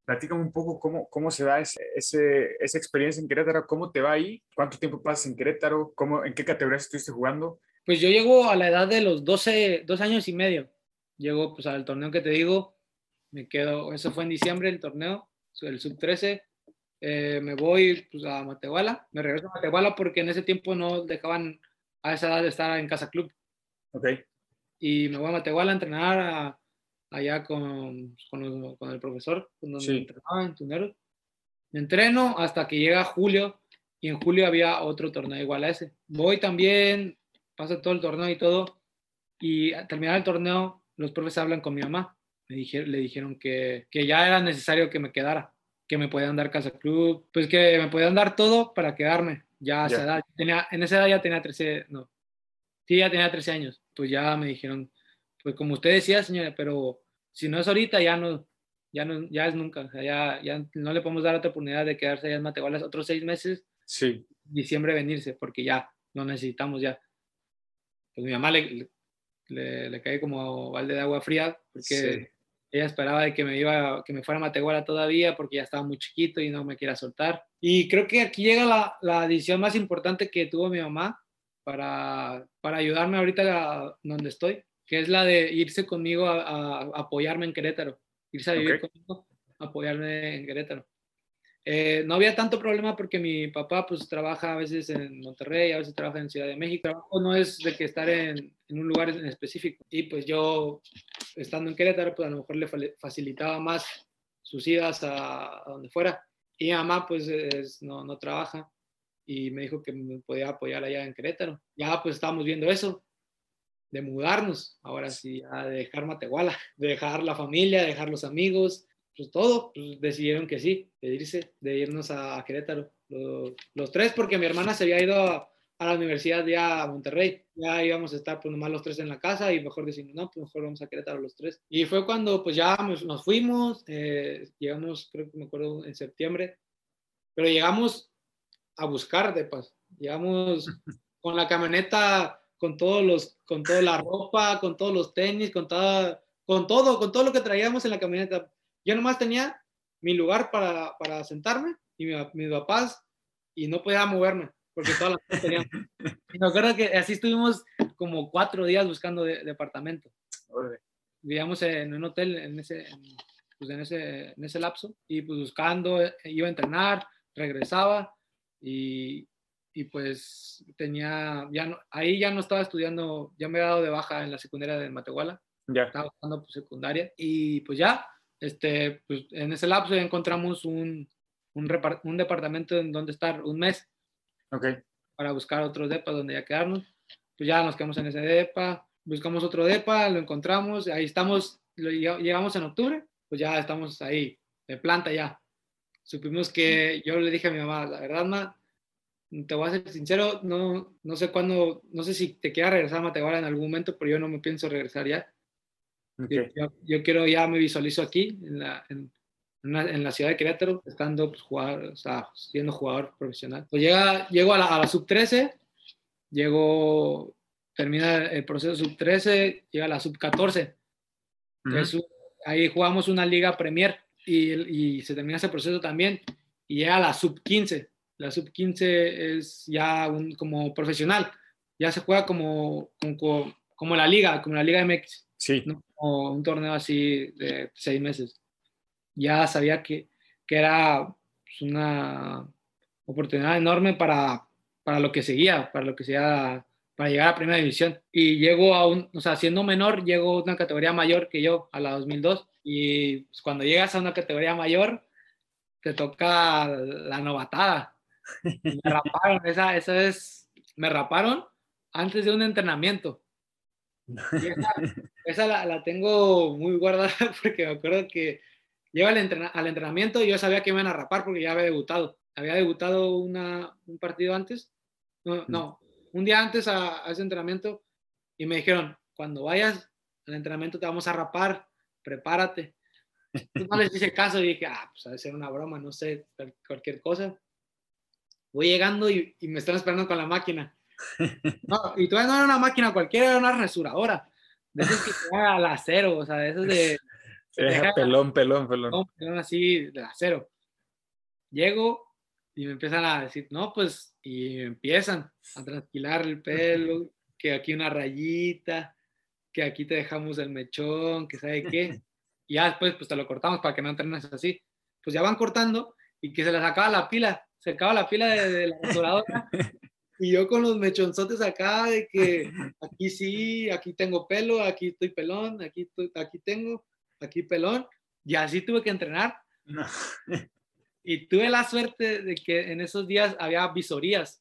Platícame un poco cómo, cómo se da ese, ese- esa experiencia en Querétaro, cómo te va ahí, cuánto tiempo pasas en Querétaro, cómo, en qué categorías estuviste jugando. Pues yo llego a la edad de los 12, dos años y medio. Llego pues al torneo que te digo, me quedo, eso fue en diciembre el torneo, el sub 13. eh, me voy pues, a Matehuala, me regreso a Matehuala porque en ese tiempo no dejaban a esa edad de estar en casa club. Ok, Y me voy a Matehuala a entrenar a- allá con, con, los- con el profesor, con donde Sí. entrenaba en Tuneros. Me entreno hasta que llega julio y en julio había otro torneo igual a ese. Voy también, paso todo el torneo y todo. Y al terminar el torneo, los profes hablan con mi mamá. Me dije, le dijeron que, que ya era necesario que me quedara, que me podían dar casa club, pues que me podían dar todo para quedarme. Ya a esa Ya. edad, tenía, en esa edad ya tenía 13, no, sí, ya tenía 13 años. Pues ya me dijeron, pues como usted decía, señora, pero si no es ahorita, ya no, ya no, ya es nunca. O sea, ya, ya no le podemos dar otra oportunidad de quedarse allá en Matehuala otros seis meses sí, diciembre venirse, porque ya lo necesitamos ya. Pues mi mamá le, le, le cae como balde de agua fría, porque Sí. Ella esperaba de que me iba, que me fuera a Matehuala todavía, porque ya estaba muy chiquito y no me quiera soltar. Y creo que aquí llega la, la decisión más importante que tuvo mi mamá para, para ayudarme ahorita a donde estoy, que es la de irse conmigo a, a- apoyarme en Querétaro, irse a vivir Ok. conmigo, apoyarme en Querétaro. Eh, no había tanto problema porque mi papá pues trabaja a veces en Monterrey, a veces trabaja en Ciudad de México. No es de que estar en, un lugar en específico. Y pues yo, estando en Querétaro, pues a lo mejor le fa- facilitaba más sus idas a, donde fuera. Y mi mamá pues es- no, no trabaja y me dijo que me podía apoyar allá en Querétaro. Ya pues estábamos viendo eso, de mudarnos, ahora sí, a dejar Matehuala, de dejar la familia, dejar los amigos, pues todo, pues decidieron que sí, de irse, de irnos a, Querétaro. Los, los tres, porque mi hermana se había ido a, a la universidad ya a Monterrey. Ya íbamos a estar pues nomás los tres en la casa y mejor decimos, no, pues mejor vamos a Querétaro los tres. Y fue cuando pues ya nos, nos fuimos, eh, llegamos, creo que me acuerdo, en septiembre, pero llegamos a buscar de paz. Llegamos con la camioneta, con todos los, con toda la ropa, con todos los tenis, con toda, con todo, con todo lo que traíamos en la camioneta. Yo nomás tenía mi lugar para, para sentarme y mi, mis papás y no podía moverme porque todas las cosas tenían. Y me acuerdo que así estuvimos como cuatro días buscando de- departamento. Vivíamos en un hotel en ese, en, pues en ese, en ese lapso y pues buscando, eh, iba a entrenar, regresaba y, y pues tenía, ya no, ahí ya no estaba estudiando, ya me había dado de baja en la secundaria de Matehuala Ya, estaba buscando pues, secundaria y pues ya este, pues, en ese lapso ya encontramos un, un, un departamento en donde estar un mes para buscar otro depa donde ya quedarnos. Pues ya nos quedamos en ese depa, buscamos otro depa, lo encontramos, ahí estamos, lo, lleg- llegamos en octubre, pues ya estamos ahí, de planta ya. Supimos que yo le dije a mi mamá, la verdad, ma, te voy a ser sincero, no, no sé cuándo, no sé si te quiera regresar a Matehuala en algún momento, pero yo no me pienso regresar ya. Ok. Yo, yo- quiero, ya me visualizo aquí, en la, en, la- en la ciudad de Querétaro, estando, pues, jugador, o sea, siendo jugador profesional. Pues llega, llego a la, a la sub-13, llego, termina el proceso sub-13, llega a la sub-14. Ujú. Es un- ahí jugamos una liga Premier y, y se termina ese proceso también y llega a la sub-15. La sub-15 es ya un, como profesional, ya se juega como, como, como la liga, como la liga MX Sí. no como un torneo así de seis meses. Ya sabía que, que era pues, una oportunidad enorme para, para lo que seguía, para lo que seguía, para llegar a primera división. Y llego a un, o sea, siendo menor, llego a una categoría mayor que yo, a la 2002. Y pues, cuando llegas a una categoría mayor, te toca la novatada. Me raparon, esa, esa es, me raparon antes de un entrenamiento. Y esa, esa la, la tengo muy guardada porque me acuerdo que llego al, entrena- al entrenamiento y yo sabía que iban a rapar porque ya había debutado. Había debutado una, un partido antes, no, no, un día antes a, a ese entrenamiento y me dijeron, cuando vayas al entrenamiento te vamos a rapar, prepárate. Entonces, no les hice caso y dije, ah, pues de ser una broma, no sé, cual- cualquier cosa. Voy llegando y, y me están esperando con la máquina. No, y todavía no era una máquina cualquiera, era una rasuradora. De esas que te al acero, o sea, de esas de, Se deja pelón, pelón, pelón. eran así de acero. Llego y me empiezan a decir, no, pues, y empiezan a tranquilar el pelo, que aquí una rayita, que aquí te dejamos el mechón, que sabe qué. Y ya después, pues te lo cortamos para que no entrenes así. Pues ya van cortando y que se les acaba la pila, se acaba la pila de, de la rasuradora. Y yo con los mechonzotes acá de que aquí sí, aquí tengo pelo, aquí estoy pelón, aquí, estoy- aquí tengo, aquí pelón. Y así tuve que entrenar. No. Y tuve la suerte de que en esos días había visorías.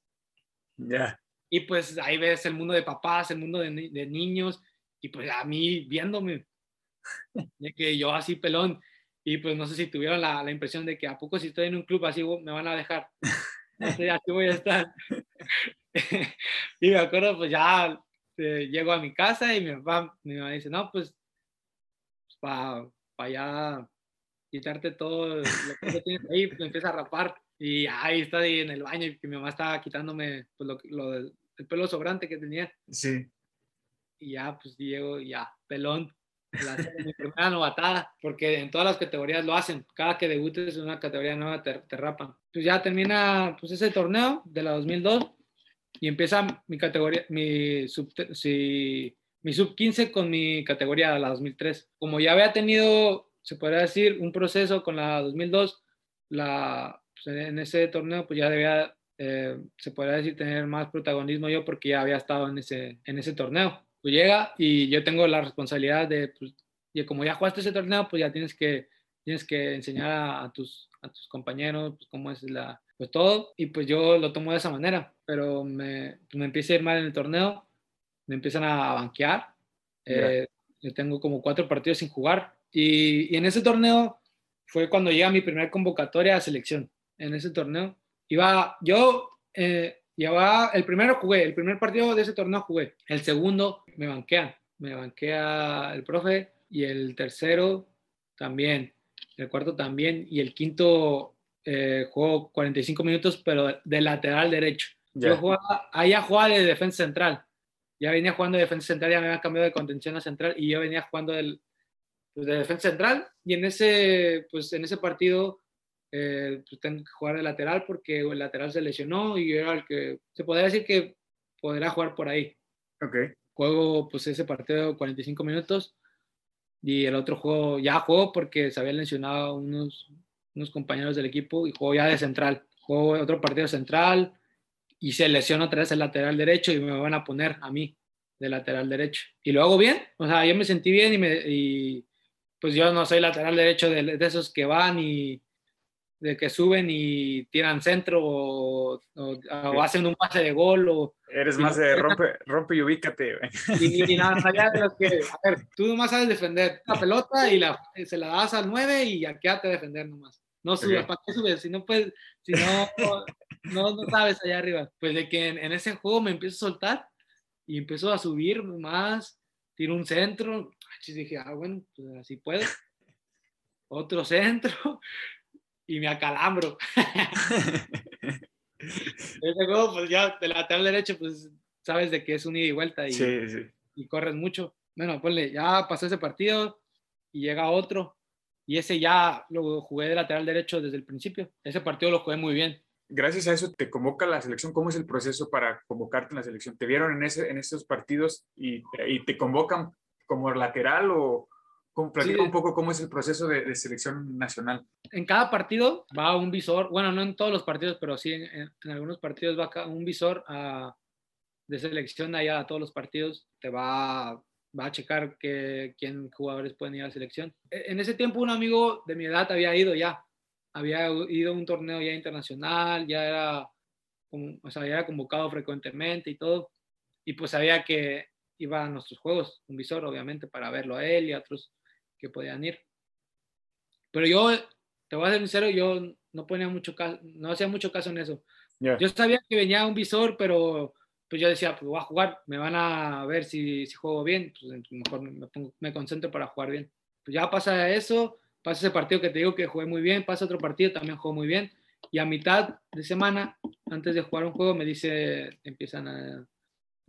Ya. Y pues ahí ves el mundo de papás, el mundo de, ni- de niños. Y pues a mí viéndome. De que yo así pelón. Y pues no sé si tuvieron la, la impresión de que a poco si estoy en un club así me van a dejar. Entonces, así voy a estar. y me acuerdo, pues ya eh, llego a mi casa y mi papá, mi mamá dice, no, pues para allá quitarte todo lo que tienes ahí, pues empieza a rapar. Y ahí está ahí en el baño y mi mamá estaba quitándome pues, lo, lo el pelo sobrante que tenía. Sí. Y ya, pues llego, ya, pelón. La, mi primera novatada, porque en todas las categorías lo hacen. Cada que debutes en una categoría nueva te, te rapan. Pues ya termina pues, ese torneo de la 2002 y empieza mi categoría, mi sub, si, mi sub 15 con mi categoría la 2003. Como ya había tenido, se podría decir, un proceso con la 2002, la, pues, en ese torneo pues ya debía, eh, se podría decir, tener más protagonismo yo porque ya había estado en ese, en ese torneo. Llega y yo tengo la responsabilidad de, pues, y como ya jugaste ese torneo, pues ya tienes que, tienes que enseñar a, a tus, a tus compañeros pues, cómo es la, pues todo, y pues yo lo tomo de esa manera, pero me, me empieza a ir mal en el torneo, me empiezan a banquear, eh, yo tengo como cuatro partidos sin jugar, y, y, en ese torneo fue cuando llega mi primera convocatoria a selección, en ese torneo, iba, yo eh, llevaba, el primero jugué, el primer partido de ese torneo jugué, el segundo me banquean, me banquea el profe, y el tercero también, el cuarto también, y el quinto eh, jugó 45 minutos, pero de lateral derecho. Ya. Yo jugaba, ya jugaba de defensa central. Ya venía jugando de defensa central, ya me había cambiado de contención a central y yo venía jugando del, pues, de defensa central. Y en ese, pues, en ese partido eh, pues, tengo que jugar de lateral porque el lateral se lesionó y yo era el que se podría decir que podría jugar por ahí. Ok. Juego pues ese partido 45 minutos y el otro juego ya juego porque se habían lesionado unos, unos compañeros del equipo y juego ya de central. Juego otro partido central y se lesiona otra vez el lateral derecho y me van a poner a mí de lateral derecho. Y lo hago bien, o sea, yo me sentí bien y, me, y, pues yo no soy lateral derecho de, de esos que van y de que suben y tiran centro o, o- o hacen un pase de gol o Eres más de rompe, rompe y ubícate. y, y nada, allá de los que, a ver, tú nomás sabes defender la pelota y la, se la das al 9 y ya quédate a defender nomás. No subas, Ok. ¿para qué subes? Si no puedes, si no, no, no sabes allá arriba. Pues de que en, en ese juego me empiezo a soltar y empiezo a subir más, tiro un centro, y dije, ah, bueno, pues así puedo. Otro centro y me acalambro. Ese juego, pues ya de lateral derecho, pues sabes de que es un ida y vuelta y, Sí, sí. y corres mucho. Bueno, ponle, ya pasó ese partido y llega otro. Y ese ya lo jugué de lateral derecho desde el principio. Ese partido lo jugué muy bien. Gracias a eso te convoca la selección. ¿Cómo es el proceso para convocarte en la selección? ¿Te vieron en, ese, en esos partidos y, y te convocan como lateral o platica Sí. un poco cómo es el proceso de, de selección nacional? En cada partido va un visor, bueno, no en todos los partidos, pero sí en, en- en algunos partidos va un visor a- de selección allá a todos los partidos. Te va, va a checar que, quién jugadores pueden ir a la selección. E- En ese tiempo un amigo de mi edad había ido ya, había ido a un torneo ya internacional, ya era, o sea, ya era convocado frecuentemente y todo. Y pues sabía que iba a nuestros juegos, un visor obviamente para verlo a él y a otros que podían ir. Pero yo, te voy a ser sincero, yo no ponía mucho caso, no hacía mucho caso en eso. Ya. Yo sabía que venía un visor, pero pues yo decía, pues voy a jugar, me van a ver si, si juego bien, pues mejor me, pongo- me concentro para jugar bien. Pues ya pasa eso, pasa ese partido que te digo que jugué muy bien, pasa otro partido, también juego muy bien, y a mitad de semana, antes de jugar un juego, me dice, empiezan a,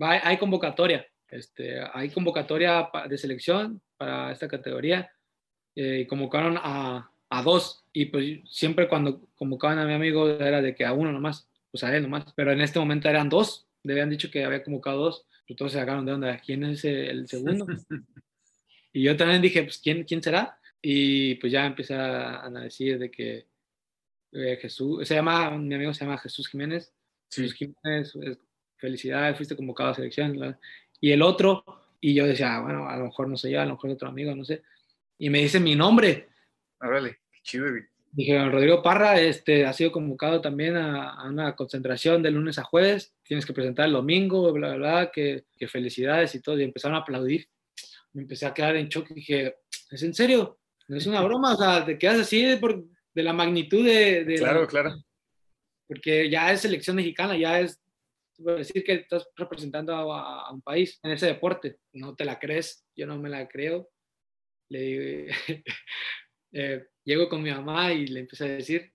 va, hay convocatoria, este, hay convocatoria de selección para esta categoría, eh, y convocaron a, a dos, y pues siempre cuando convocaban a mi amigo era de que a uno nomás, pues a él nomás, pero en este momento eran dos, le habían dicho que había convocado dos, pues todos se sacaron de onda, ¿quién es el, segundo? y yo también dije, pues ¿quién, quién será? Y pues ya empecé a, a decir de que eh, Jesús, se llama, mi amigo se llama Jesús Jiménez, Sí. Jesús Jiménez, felicidades, fuiste convocado a selección. Y el otro, y yo decía, "Ah, bueno, a lo mejor no soy yo, a lo mejor es otro amigo, no sé. Y me dice mi nombre. Órale, qué chido. Dije, Rodrigo Parra este, ha sido convocado también a, a una concentración de lunes a jueves. Tienes que presentar el domingo, bla, bla, bla, que, que felicidades y todo. Y empezaron a aplaudir. Me empecé a quedar en shock y dije, ¿es en serio? ¿No es una broma? O sea, te quedas así de, por, de la magnitud de... de la- Claro, claro. porque ya es selección mexicana, ya es decir que estás representando a, a un país en ese deporte. No te la crees, yo no me la creo. Le digo, eh, llego con mi mamá y le empecé a decir,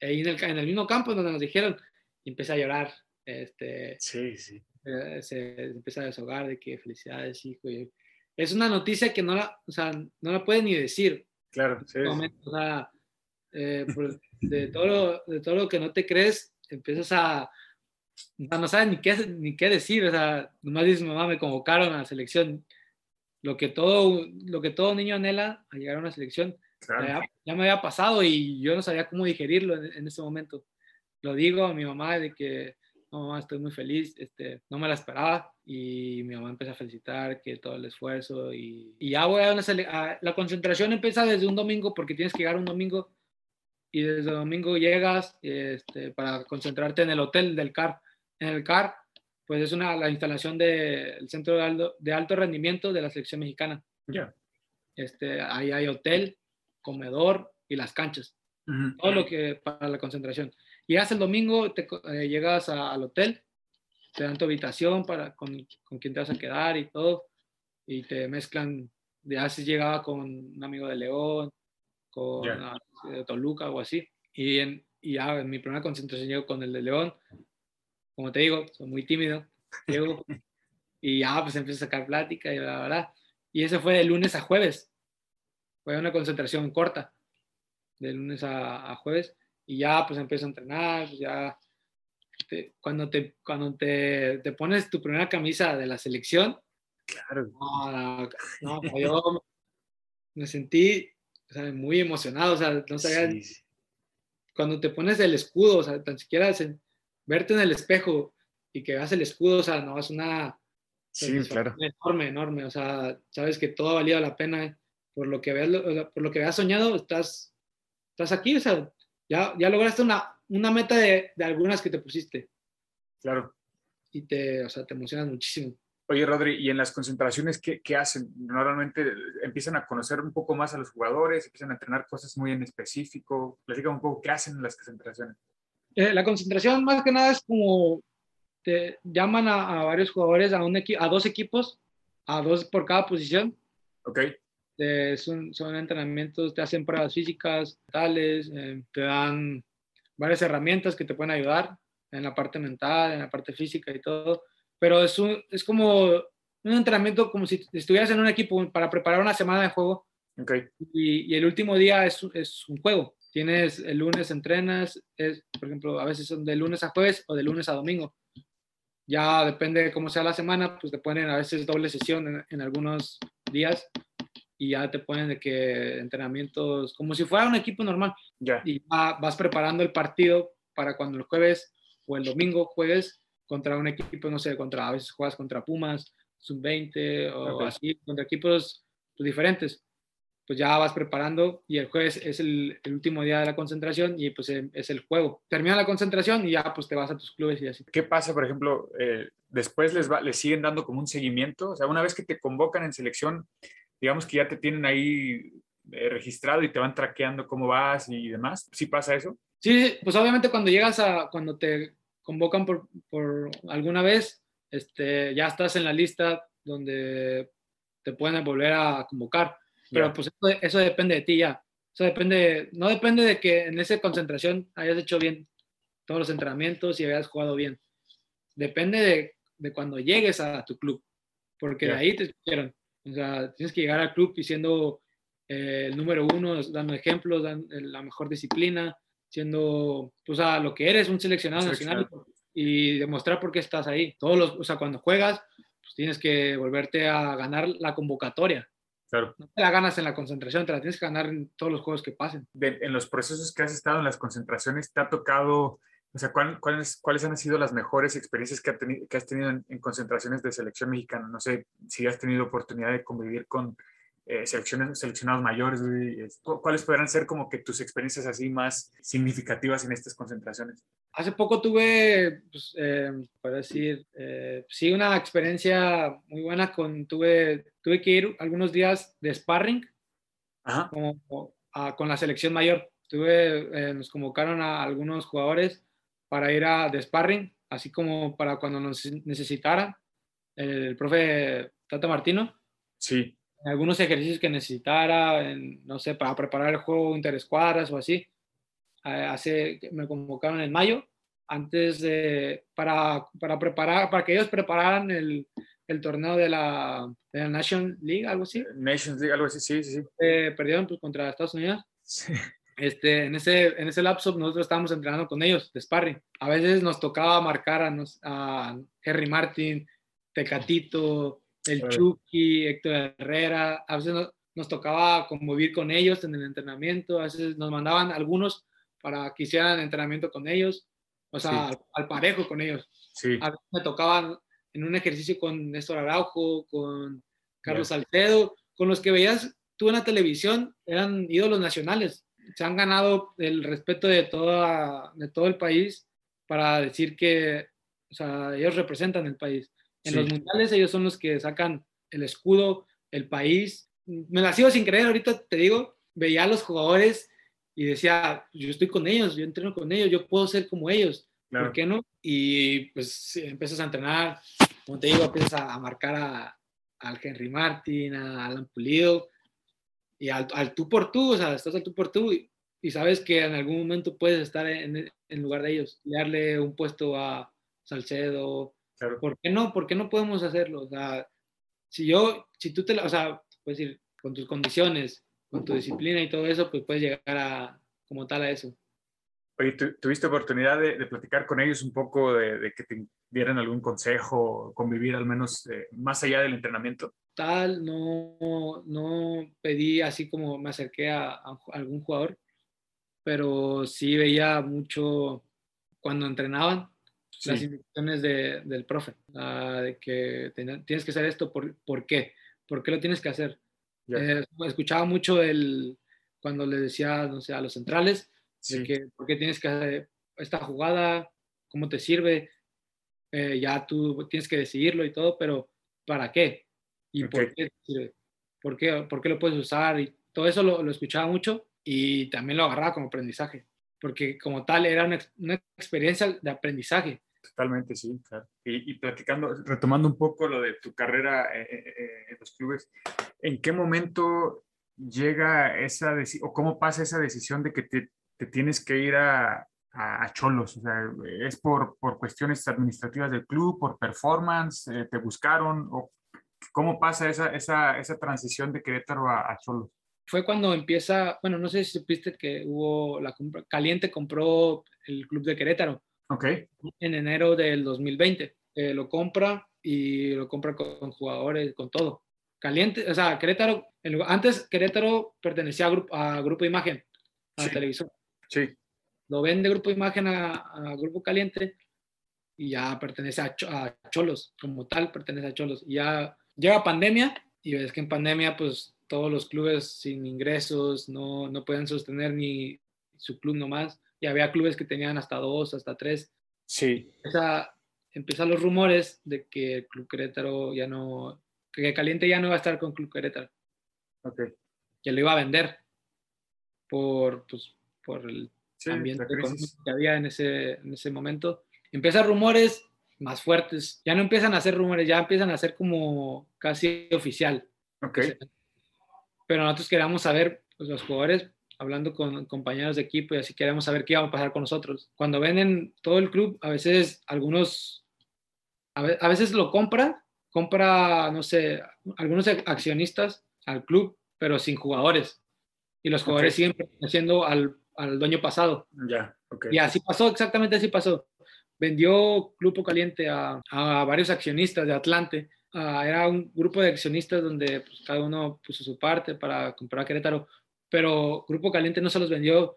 ahí en el, en el mismo campo donde nos dijeron, y empecé a llorar. Este, Sí, sí. eh, se, se empieza a deshogar de que felicidades, hijo. y- es una noticia que no la, o sea, no la puede ni decir Claro, sí. momento, o sea, eh, de, todo lo, de todo lo que no te crees, empiezas a, no sabes ni qué, ni qué decir, o sea, nomás dices, mamá, me convocaron a la selección, lo que todo, lo que todo niño anhela a llegar a una selección, claro. ya, ya me había pasado y yo no sabía cómo digerirlo en, en ese momento. Lo digo a mi mamá de que, no, mamá, estoy muy feliz, este, no me la esperaba y mi mamá empieza a felicitar que todo el esfuerzo y, y ya voy a una a- la concentración empieza desde un domingo porque tienes que llegar un domingo y desde el domingo llegas este, para concentrarte en el hotel del CAR. En el CAR, pues es una, la instalación del Centro de alto, de alto Rendimiento de la selección mexicana. Ya. Este, ahí hay hotel, comedor y las canchas Ujú. todo lo que para la concentración. Llegas el domingo, te, eh, llegas a- al hotel, te dan tu habitación para con, con quién te vas a quedar y todo, y te mezclan, ya si llegaba con un amigo de León, con Ya. ah, de Toluca o así, y, en, y ya en mi primera concentración llego con el de León, como te digo, soy muy tímido, llego y ya pues empiezo a sacar plática y bla, bla. Y ese fue de lunes a jueves, fue una concentración corta de lunes a, a jueves y ya pues empiezo a entrenar, pues ya te- cuando te cuando te, te pones tu primera camisa de la selección, Claro. no, no, no, yo me sentí o sea, muy emocionado, o sea, no sabía, sí. cuando te pones el escudo, o sea, tan siquiera se- verte en el espejo y que veas el escudo, o sea, no, es una Sí, claro. enorme, enorme, o sea, sabes que todo ha valido la pena por lo que sea, por lo que habías soñado, estás, estás aquí, o sea, ya, ya lograste una, una meta de, de algunas que te pusiste Claro. y te, o sea, te emocionas muchísimo. Oye, Rodri, ¿y en las concentraciones qué, qué hacen? Normalmente empiezan a conocer un poco más a los jugadores, empiezan a entrenar cosas muy en específico. Platícame un poco qué hacen en las concentraciones. Eh, la concentración más que nada es como te llaman a, a varios jugadores, a, un a dos equipos, a dos por cada posición. ¿Ok? Eh, son, son entrenamientos, te hacen pruebas físicas, tales, te dan varias herramientas que te pueden ayudar en la parte mental, en la parte física y todo. Pero es, un, es como un entrenamiento como si estuvieras en un equipo para preparar una semana de juego Ok. y, y el último día es, es un juego. Tienes el lunes entrenas, es, por ejemplo, a veces son de lunes a jueves o de lunes a domingo. Ya depende de cómo sea la semana, pues te ponen a veces doble sesión en, en algunos días y ya te ponen de que entrenamientos como si fuera un equipo normal Ya. y va- vas preparando el partido para cuando el jueves o el domingo juegues contra un equipo, no sé, contra a veces juegas contra Pumas, sub-20 o Ok. así, contra equipos pues, diferentes. Pues ya vas preparando y el jueves es el, el último día de la concentración y pues em- es el juego. Termina la concentración y ya pues te vas a tus clubes y así. ¿Qué pasa, por ejemplo, eh, después les, va, les siguen dando como un seguimiento? O sea, una vez que te convocan en selección, digamos que ya te tienen ahí eh, registrado y te van traqueando cómo vas y demás. ¿Sí pasa eso? Sí, pues obviamente cuando llegas a, cuando te convocan por, por alguna vez, este, ya estás en la lista donde te pueden volver a convocar. Pero pues eso, eso depende de ti ya. Eso depende, no depende de que en esa concentración hayas hecho bien todos los entrenamientos y hayas jugado bien. Depende de, de cuando llegues a tu club, porque Ya. de ahí te escogieron. O sea, tienes que llegar al club y siendo eh, el número uno, dando ejemplos, dando la mejor disciplina, siendo, pues, a lo que eres, un seleccionado, Seleccionado. nacional y demostrar por qué estás ahí. Todos los, o sea, cuando juegas, pues tienes que volverte a ganar la convocatoria. Claro. No te la ganas en la concentración, te la tienes que ganar en todos los juegos que pasen. De- en los procesos que has estado en las concentraciones, ¿te ha tocado, o sea, cuál- cuáles, cuáles han sido las mejores experiencias que, ha teni- que has tenido en, en concentraciones de selección mexicana? No sé si has tenido oportunidad de convivir con eh, selecciones, seleccionados mayores. ¿Cuáles podrán ser como que tus experiencias así más significativas en estas concentraciones? Hace poco tuve, pues, eh, para decir, eh, sí, una experiencia muy buena con, tuve, tuve que ir algunos días de sparring Ajá. como, a- con la selección mayor. Tuve, eh, nos convocaron a algunos jugadores para ir a de sparring, así como para cuando nos necesitaran. El profe Tata Martino, Sí, en algunos ejercicios que necesitara, en, no sé, para preparar el juego interescuadras o así. Eh, hace, me convocaron en mayo, antes de, para, para preparar, para que ellos prepararan el, el torneo de la, de la National League, algo así. Nations League, algo así, sí, sí, sí. Eh, perdieron pues, contra Estados Unidos. Sí. Este, en, ese, en ese lapso nosotros estábamos entrenando con ellos de sparring. A veces nos tocaba marcar a, nos- a Henry Martin, Tecatito, el Órale. Chucky, Héctor Herrera. A veces nos, nos tocaba convivir con ellos en el entrenamiento. A veces nos mandaban algunos para que hicieran entrenamiento con ellos. O sea, Sí. al, al parejo con ellos. Sí, A veces me tocaban en un ejercicio con Néstor Araujo, con Carlos Ya. Salcedo, con los que veías tú en la televisión, eran ídolos nacionales. Se han ganado el respeto de, toda, de todo el país para decir que o sea, ellos representan el país. En Sí. los mundiales ellos son los que sacan el escudo, el país. Me la sigo sin creer, ahorita te digo, veía a los jugadores y decía, yo estoy con ellos, yo entreno con ellos, yo puedo ser como ellos. claro. ¿por qué no? Y pues empiezas a entrenar, como te digo, empiezas a, marcar a, al Henry Martin, a Alan Pulido, y al, al tú por tú, o sea, estás al tú por tú y, y sabes que en algún momento puedes estar en, en lugar de ellos, y darle un puesto a Salcedo, claro. ¿por qué no? ¿Por qué no podemos hacerlo? O sea, si yo, si tú te, o sea, puedes decir, con tus condiciones, con tu disciplina y todo eso, pues puedes llegar a, como tal a eso. Oye, ¿tu- ¿tuviste oportunidad de, de platicar con ellos un poco, de, de que te dieran algún consejo, convivir al menos eh, más allá del entrenamiento? tal, no, no pedí así como me acerqué a, a algún jugador, pero sí veía mucho cuando entrenaban las Sí, indicaciones de- del profe, ah, de que ten- tienes que hacer esto, por, ¿por qué? ¿Por qué lo tienes que hacer? Ya. Eh, escuchaba mucho el, cuando le decía, no sé, a los centrales, Sí. de que por qué tienes que hacer esta jugada, cómo te sirve, eh, ya tú tienes que decidirlo y todo, pero ¿para qué? ¿Y Ok. por qué sirve? ¿Por qué, por qué lo puedes usar? Y todo eso lo, lo escuchaba mucho y también lo agarraba como aprendizaje, porque como tal era una, una experiencia de aprendizaje. Totalmente, sí, claro. Y, y platicando, retomando un poco lo de tu carrera eh, eh, eh, en los clubes, ¿en qué momento llega esa decisión, o cómo pasa esa decisión de que te, te tienes que ir a, a, a Cholos? O sea, ¿es por, por cuestiones administrativas del club, por performance, eh, te buscaron, o cómo pasa esa, esa, esa transición de Querétaro a, a Cholos? Fue cuando empieza, bueno, no sé si supiste que hubo la compra, Caliente compró el club de Querétaro. Ok, en enero del 2020. Eh, lo compra y lo compra con, con jugadores, con todo. Caliente, o sea, Querétaro, antes Querétaro pertenecía a Grupo, a grupo Imagen, a Sí. televisión. sí, Lo vende Grupo Imagen a, a Grupo Caliente y ya pertenece a, a Cholos, como tal pertenece a Cholos. Y ya llega pandemia y ves que en pandemia pues todos los clubes sin ingresos no, no pueden sostener ni su club nomás. Y había clubes que tenían hasta dos, hasta tres sí, empieza, empiezan los rumores de que el Club Querétaro ya no, que Caliente ya no iba a estar con Club Querétaro, ok. que lo iba a vender por, pues, por el Sí, ambiente que había en ese, en ese momento. Empiezan rumores más fuertes, ya no empiezan a hacer rumores, ya empiezan a ser como casi oficial. Ok, Pero nosotros queríamos saber, pues los jugadores, hablando con compañeros de equipo y así queríamos saber qué iba a pasar con nosotros. Cuando venden todo el club, a veces algunos, a ve- a veces lo compran, compra, no sé, algunos accionistas al club, pero sin jugadores. Y los jugadores Ok. siguen perteneciendo al, al dueño pasado. ya, ok. Y así pasó, exactamente así pasó. Vendió Grupo Caliente a, a varios accionistas de Atlante. Ah, era un grupo de accionistas donde pues, cada uno puso su parte para comprar a Querétaro, pero Grupo Caliente no se los vendió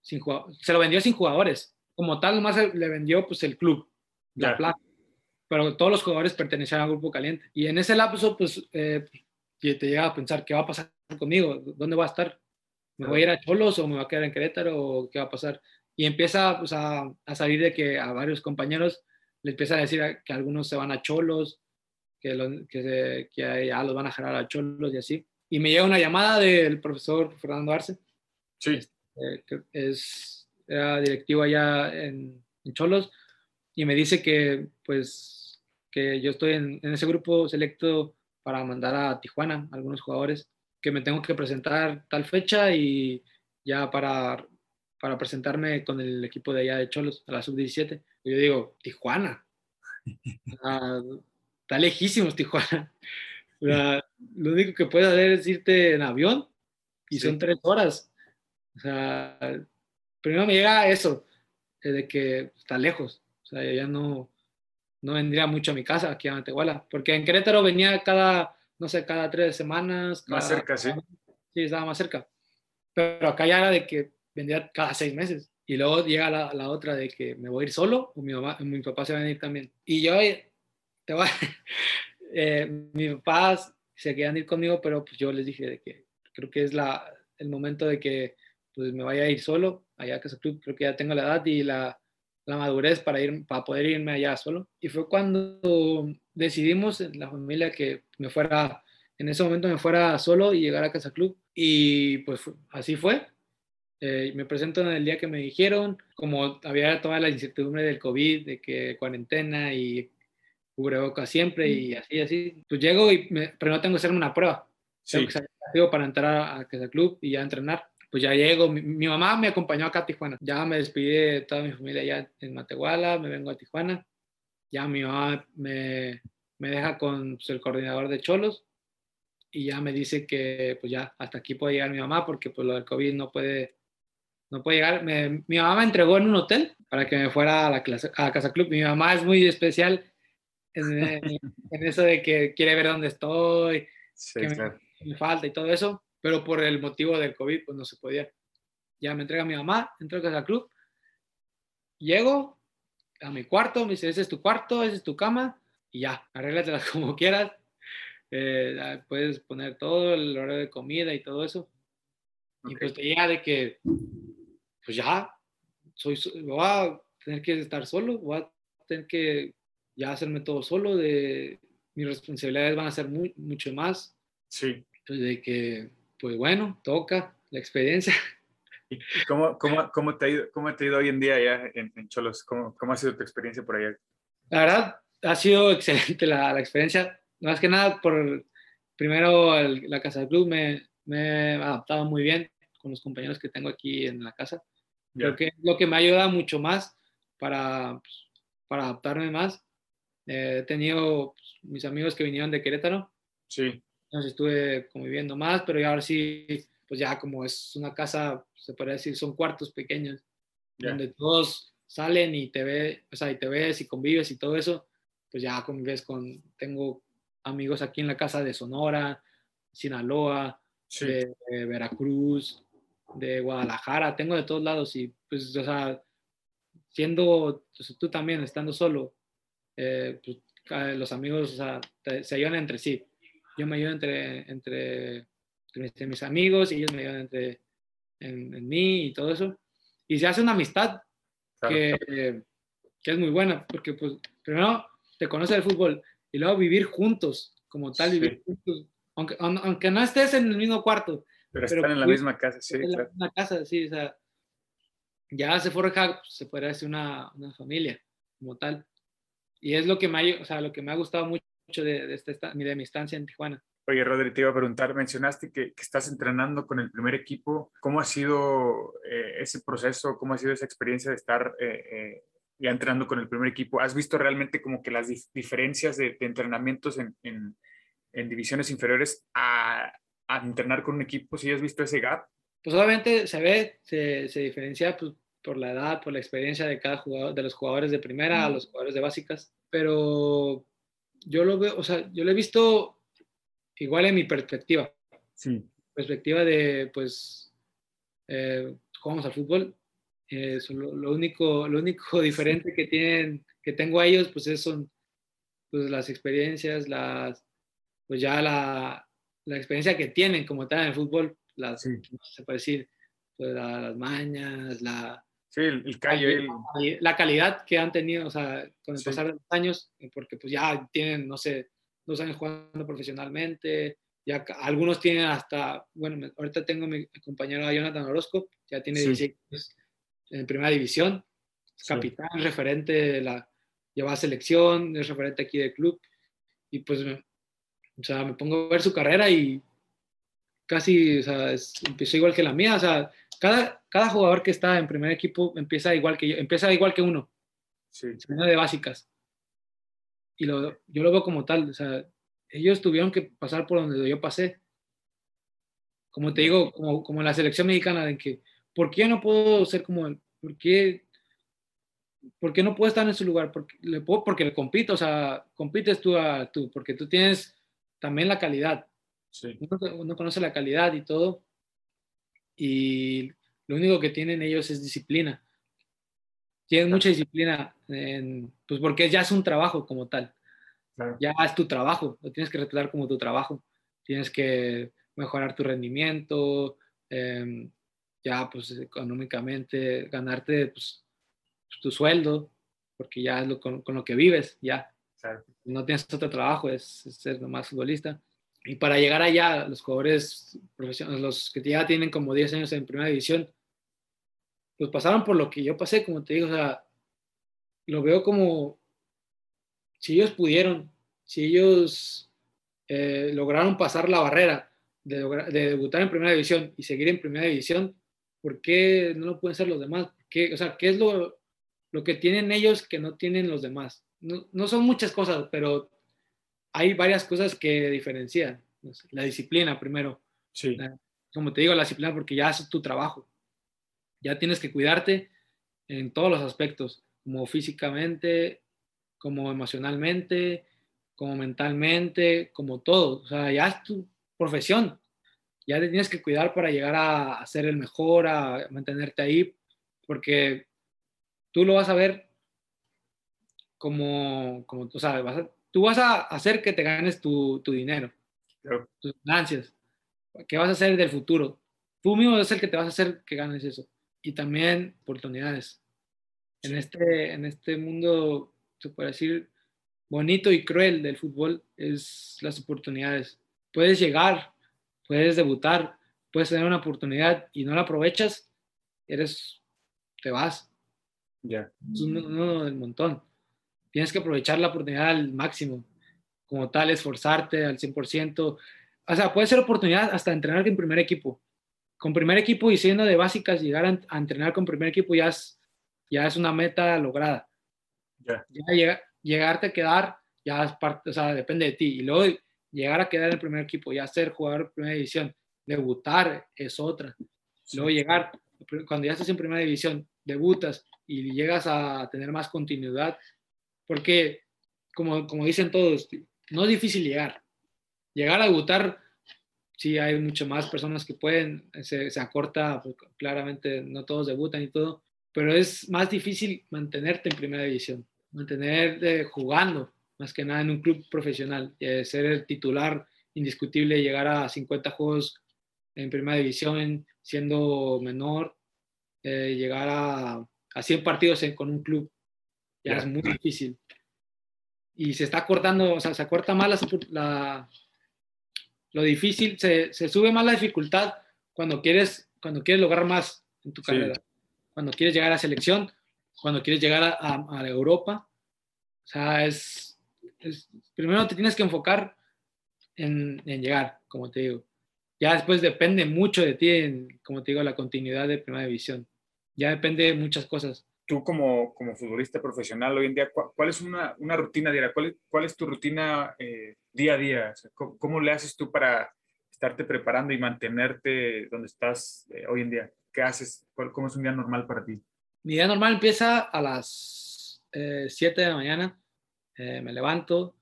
sin jugadores, se lo vendió sin jugadores. Como tal, nomás le vendió pues, el club, la plaza. Pero todos los jugadores pertenecían al Grupo Caliente. Y en ese lapso, pues, eh, te llega a pensar, ¿qué va a pasar conmigo? ¿Dónde voy a estar? ¿Me voy a ir a Cholos o me voy a quedar en Querétaro o qué va a pasar? Y empieza pues, a, a salir de que a varios compañeros le empieza a decir a- que algunos se van a Cholos, que, lo- que, se- que ya los van a jalar a Cholos y así. Y me llega una llamada del profesor Fernando Arce, Sí, eh, que es, era directivo allá en, en Cholos, y me dice que, pues, que yo estoy en, en ese grupo selecto para mandar a Tijuana a algunos jugadores, que me tengo que presentar tal fecha y ya para, para presentarme con el equipo de allá de Cholos, a la sub-17. Y yo digo, Tijuana. Ah, está lejísimos Tijuana. O sea, lo único que puedes hacer es irte en avión y Sí. son tres horas. O sea, primero me llega eso, eh, de que está lejos. O sea, yo ya no, no vendría mucho a mi casa aquí a Matehuala, porque en Querétaro venía cada, no sé, cada tres semanas. Más cerca, sí. Sí, estaba más cerca. Pero acá ya era de que vendría cada seis meses. Y luego llega la, la otra de que me voy a ir solo o mi, mamá, mi papá se va a ir también. Y yo, eh, te voy, eh, mis papás se querían ir conmigo, pero pues yo les dije de que creo que es la, el momento de que pues me vaya a ir solo allá a Casa Club. Creo que ya tengo la edad y la, la madurez para, ir, para poder irme allá solo. Y fue cuando decidimos en la familia que me fuera, en ese momento me fuera solo y llegar a Casa Club. Y pues así fue. Eh, me presento en el día que me dijeron, como había toda la incertidumbre del COVID, de que cuarentena y cubrebocas siempre y así, así. Pues llego y me, primero tengo que hacerme una prueba. Tengo Sí, que salir para entrar a Casa Club y ya entrenar. Pues ya llego, mi, mi mamá me acompañó acá a Tijuana. Ya me despedí de toda mi familia allá en Matehuala, me vengo a Tijuana. Ya mi mamá me, me deja con pues, el coordinador de Cholos y ya me dice que pues ya hasta aquí puede llegar mi mamá porque pues lo del COVID no puede, no puede llegar. Me- mi mamá me entregó en un hotel para que me fuera a la, clase, a Casa Club. Mi mamá es muy especial en, eso de que quiere ver dónde estoy, sí, que me- claro. me falta y todo eso, pero por el motivo del COVID, pues no se podía. Ya me entrega mi mamá, entro a Casa Club, llego a mi cuarto, me dice, ese es tu cuarto, esa es tu cama, y ya, arréglatelas como quieras. eh, ah, puedes poner todo, el horario de comida y todo eso. Y pues te llega de que, pues ya, soy, so- voy a tener que estar solo, voy a tener que ya hacerme todo solo, de mis responsabilidades van a ser muy, mucho más. Sí. Entonces, de que, pues bueno, toca la experiencia. ¿Y cómo, cómo, cómo, te ha ido, cómo te ha ido hoy en día allá en, en Cholos? ¿Cómo, ¿Cómo ha sido tu experiencia por allá? La verdad, ha sido excelente la, la experiencia. Más que nada, por primero el- la casa del club me, me he adaptado muy bien con los compañeros que tengo aquí en la casa. Ya. Creo que lo que me ayuda mucho más para, pues, para adaptarme más. Eh, he tenido pues, mis amigos que vinieron de Querétaro, Sí, entonces estuve conviviendo más, pero ya ahora sí, pues ya como es una casa, se podría decir, son cuartos pequeños, ya. donde todos salen y te ve, o sea, y te ves y convives y todo eso, pues ya convives con, tengo amigos aquí en la casa de Sonora, Sinaloa, Sí, de, de Veracruz, de Guadalajara, tengo de todos lados y pues, o sea, siendo pues, tú también, estando solo, eh, pues, los amigos o sea, te- se ayudan entre sí. Yo me ayudo entre, entre, entre mis amigos y ellos me ayudan entre, en, en mí y todo eso. Y se hace una amistad claro. que, que es muy buena, porque pues primero te conoces el fútbol y luego vivir juntos, como tal, Sí. vivir juntos. Aunque, aun- aunque no estés en el mismo cuarto, pero, pero están en la muy- misma casa, sí, en la claro. misma casa, sí, o sea, ya se forja, pues, se podría decir una, una familia como tal. Y es lo que me ha, o sea, lo que me ha gustado mucho de, de, esta, esta- de mi estancia en Tijuana. Oye, Rodri, te iba a preguntar, mencionaste que, que estás entrenando con el primer equipo. ¿Cómo ha sido eh, ese proceso? ¿Cómo ha sido esa experiencia de estar eh, eh, ya entrenando con el primer equipo? ¿Has visto realmente como que las dif- diferencias de, de entrenamientos en, en- en divisiones inferiores a, a entrenar con un equipo? ¿Sí has visto ese gap? Pues obviamente se ve, se, se diferencia pues, por la edad, por la experiencia de cada jugador, de los jugadores de primera a los jugadores de básicas, pero yo lo veo, o sea, yo lo he visto igual en mi perspectiva. Sí. perspectiva de, pues, eh, jugamos al fútbol. eh, lo, lo único, lo único diferente que tienen, que tengo a ellos, pues, es, son pues, las experiencias, las, pues ya la, la experiencia que tienen como tal en el fútbol, las, Sí. no se puede decir, pues, la- las mañas, la, Sí, el, el callo. el- la calidad que han tenido, o sea, con el Sí. pasar de los años, eh, porque pues ya tienen, no sé, dos años jugando profesionalmente, ya algunos tienen hasta, bueno, ahorita tengo mi compañero Jonathan Orozco, ya tiene Sí. 16 años en primera división, es Sí. capitán, referente de la, lleva a selección, es referente aquí del club, y pues, o sea, me pongo a ver su carrera y casi, o sea, es- empezó igual que la mía, o sea, cada, cada jugador que está en primer equipo empieza igual que yo, empieza igual que uno, Sí, una de básicas. Y lo, yo lo veo como tal, o sea, ellos tuvieron que pasar por donde yo pasé. Como te digo, como, como la selección mexicana, de que, ¿por qué no puedo ser como él? ¿Por qué, por qué no puedo estar en su lugar? Porque le, puedo, porque le compito, o sea, compites tú a tú, porque tú tienes también la calidad sí, uno, uno conoce la calidad y todo, y lo único que tienen ellos es disciplina. Tienen mucha disciplina, en- pues porque ya es un trabajo como tal, claro. ya es tu trabajo, lo tienes que respetar como tu trabajo, tienes que mejorar tu rendimiento, em, ya pues económicamente, ganarte pues, tu sueldo, porque ya es lo, con, con lo que vives, ya claro. no tienes otro trabajo, es, es ser nomás futbolista. Y para llegar allá, los jugadores profesionales, los que ya tienen como 10 años en primera división, pues pasaron por lo que yo pasé, como te digo, o sea, lo veo como si ellos pudieron, si ellos eh, lograron pasar la barrera de, de debutar en primera división y seguir en primera división, ¿por qué no lo pueden ser los demás? ¿Qué, o sea, ¿qué es lo, lo que tienen ellos que no tienen los demás? No, no son muchas cosas, pero hay varias cosas que diferencian. La disciplina primero, Sí, La- como te digo, la disciplina porque ya haces tu trabajo. Ya tienes que cuidarte en todos los aspectos, como físicamente, como emocionalmente, como mentalmente, como todo. O sea, ya es tu profesión. Ya te tienes que cuidar para llegar a, a ser el mejor, a mantenerte ahí, porque tú lo vas a ver como, como o sea, vas a- tú vas a hacer que te ganes tu, tu dinero. Claro. tus ganancias. ¿Qué vas a hacer del futuro? Tú mismo es el que te vas a hacer que ganes eso. Y también oportunidades. En, este, en este mundo, se puede decir, bonito y cruel del fútbol, es las oportunidades. Puedes llegar, puedes debutar, puedes tener una oportunidad y no la aprovechas, eres, te vas. Ya. Es uno, uno del montón. Tienes que aprovechar la oportunidad al máximo. Como tal, esforzarte al 100%. O sea, puede ser oportunidad hasta entrenar en primer equipo. Con primer equipo y siendo de básicas, llegar a, a entrenar con primer equipo ya es, ya es una meta lograda. Ya. Ya llega- llegarte a quedar, ya es parte, o sea, depende de ti. Y luego llegar a quedar en el primer equipo, ya ser jugador de primera división, debutar es otra. Luego llegar, cuando ya estás en primera división, debutas y llegas a tener más continuidad, porque como, como dicen todos, no es difícil llegar. Llegar a debutar, sí hay mucho más personas que pueden, se, acorta, pues, claramente no todos debutan y todo, pero es más difícil mantenerte en primera división, mantenerte jugando, más que nada en un club profesional, ser el titular indiscutible, llegar a 50 juegos en primera división siendo menor, eh, llegar a, a 100 partidos con un club, ya es muy difícil. Y se está cortando, o sea, se acorta más la, la- lo difícil, se, se sube más la dificultad cuando quieres, cuando quieres lograr más en tu Sí. carrera. Cuando quieres llegar a selección, cuando quieres llegar a, a- a Europa. O sea, es, es- primero te tienes que enfocar en, en llegar, como te digo. Ya después depende mucho de ti, en, como te digo, la continuidad de primera división. Ya depende de muchas cosas. Tú como, como futbolista profesional hoy en día, ¿cuál, cuál es una, una rutina diaria? ¿Cuál, cuál es tu rutina eh, día a día? O sea, ¿cómo, cómo le haces tú para estarte preparando y mantenerte donde estás eh, hoy en día? ¿Qué haces? ¿Cuál- ¿Cómo es un día normal para ti? Mi día normal empieza a las eh, 7 de la mañana. Eh, me levanto,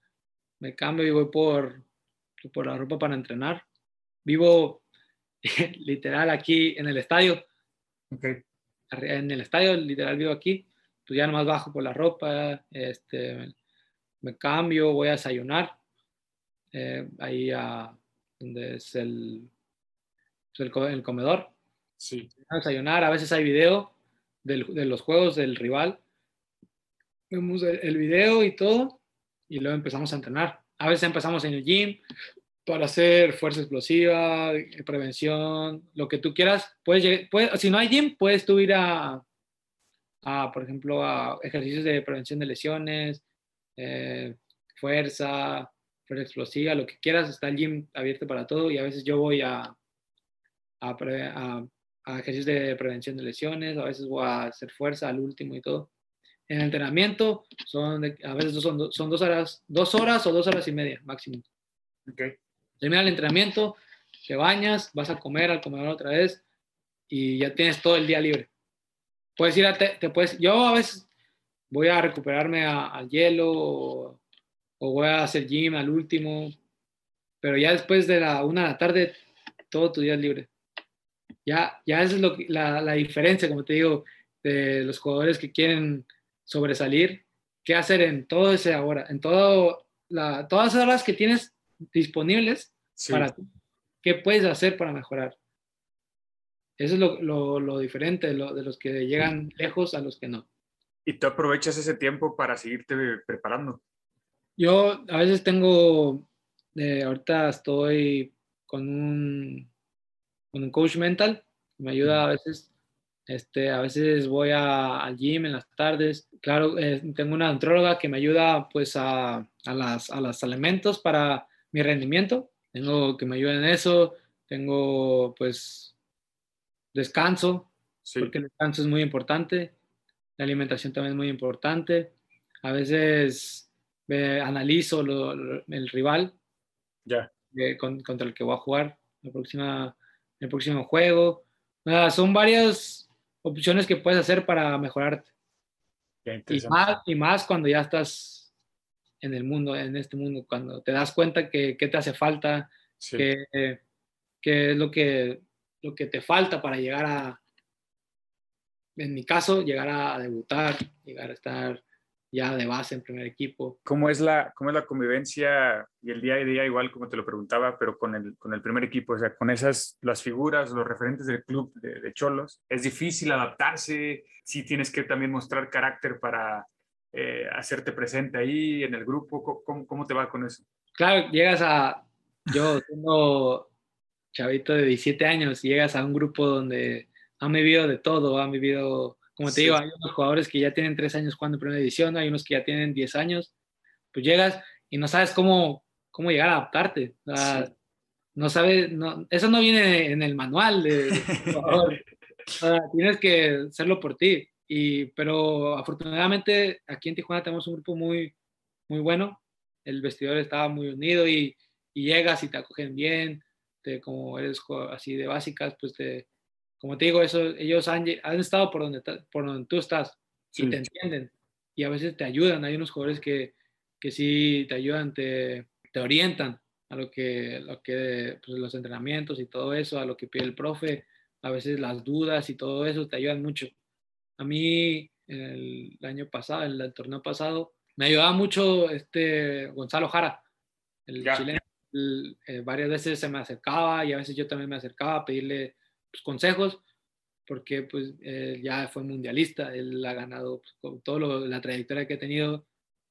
me cambio y voy por, por la ropa para entrenar. Vivo literal aquí en el estadio. Ok, arri- en el estadio, literal vivo aquí, pues ya nomás bajo por la ropa, este, me, cambio, voy a desayunar, eh, ahí a donde es el, pues, el, el comedor, sí. a desayunar, a veces hay video del- de los juegos del rival, vemos el, el video y todo, y luego empezamos a entrenar. A veces empezamos en el gym para hacer fuerza explosiva, eh, prevención, lo que tú quieras. Puedes, si no hay gym, puedes tú ir a, a, por ejemplo, a ejercicios de prevención de lesiones, eh, fuerza, fuerza explosiva, lo que quieras. Está el gym abierto para todo y a veces yo voy a, a, a- ejercicios de prevención de lesiones, a veces voy a hacer fuerza al último y todo. En entrenamiento son a veces son, son dos horas, dos horas o dos horas y media máximo. Ok, Termina el entrenamiento, te bañas, vas a comer al comedor otra vez y ya tienes todo el día libre. Puedes ir a, te, te puedes, yo a veces voy a recuperarme al hielo o, o voy a hacer gym al último, pero ya después de la una de la tarde, todo tu día es libre. Ya, ya esa es lo la, la diferencia, como te digo, de los jugadores que quieren sobresalir, qué hacer en todo ese ahora, en todo la, todas esas horas que tienes disponibles sí. para ti. ¿Qué puedes hacer para mejorar? Eso es lo, lo- lo diferente de, lo- de los que llegan lejos a los que no. Y tú aprovechas ese tiempo para seguirte preparando. Yo a veces tengo, eh, ahorita estoy con un, con un coach mental, me ayuda a veces, este, a veces voy a- al gym en las tardes, claro, eh, tengo una antróloga que me ayuda pues a, a, las, a los elementos para mi rendimiento, tengo que me ayuda en eso, tengo pues descanso, Sí, porque el descanso es muy importante, la alimentación también es muy importante. A veces eh, analizo lo- lo- el rival ya. eh, con- contra el que voy a jugar la próxima, el próximo juego. Son varias opciones que puedes hacer para mejorarte. Y más, y más cuando ya estás en el mundo, en este mundo, cuando te das cuenta que, que te hace falta, Sí. que, que es lo que, lo que te falta para llegar a, en mi caso, llegar a debutar, llegar a estar ya de base en primer equipo. ¿Cómo es la, cómo es la convivencia y el día a día, igual como te lo preguntaba, pero con el, con el primer equipo? O sea, con esas, las figuras, los referentes del club de, de Cholos. ¿Es difícil adaptarse? ¿Sí tienes que también mostrar carácter para eh, hacerte presente ahí en el grupo? ¿Cómo, ¿Cómo, te va con eso? Claro, llegas a, yo tengo chavito de 17 años, y llegas a un grupo donde han vivido de todo, han vivido como te sí. digo, hay unos jugadores que ya tienen tres años jugando en primera división, hay unos que ya tienen 10 años. Pues llegas y no sabes cómo, cómo llegar a adaptarte. O sea, sí. No sabes, no, eso no viene en el manual de, jugador. o sea, tienes que hacerlo por ti. Y, pero afortunadamente aquí en Tijuana tenemos un grupo muy, muy bueno. El vestidor estaba muy unido y, y llegas y te acogen bien. Te, como eres así de básicas, pues te, como te digo, eso, ellos han, han estado por donde, por donde tú estás sí. y te entienden y a veces te ayudan. Hay unos jugadores que, que sí te ayudan, te, te orientan a lo que, lo que pues, los entrenamientos y todo eso, a lo que pide el profe. A veces las dudas y todo eso te ayudan mucho. A mí, el, el año pasado, el, el, torneo pasado, me ayudaba mucho este Gonzalo Jara, el ya. chileno. El, eh, varias veces se me acercaba y a veces yo también me acercaba a pedirle pues, consejos, porque pues eh, ya fue mundialista, él ha ganado pues, con toda la trayectoria que ha tenido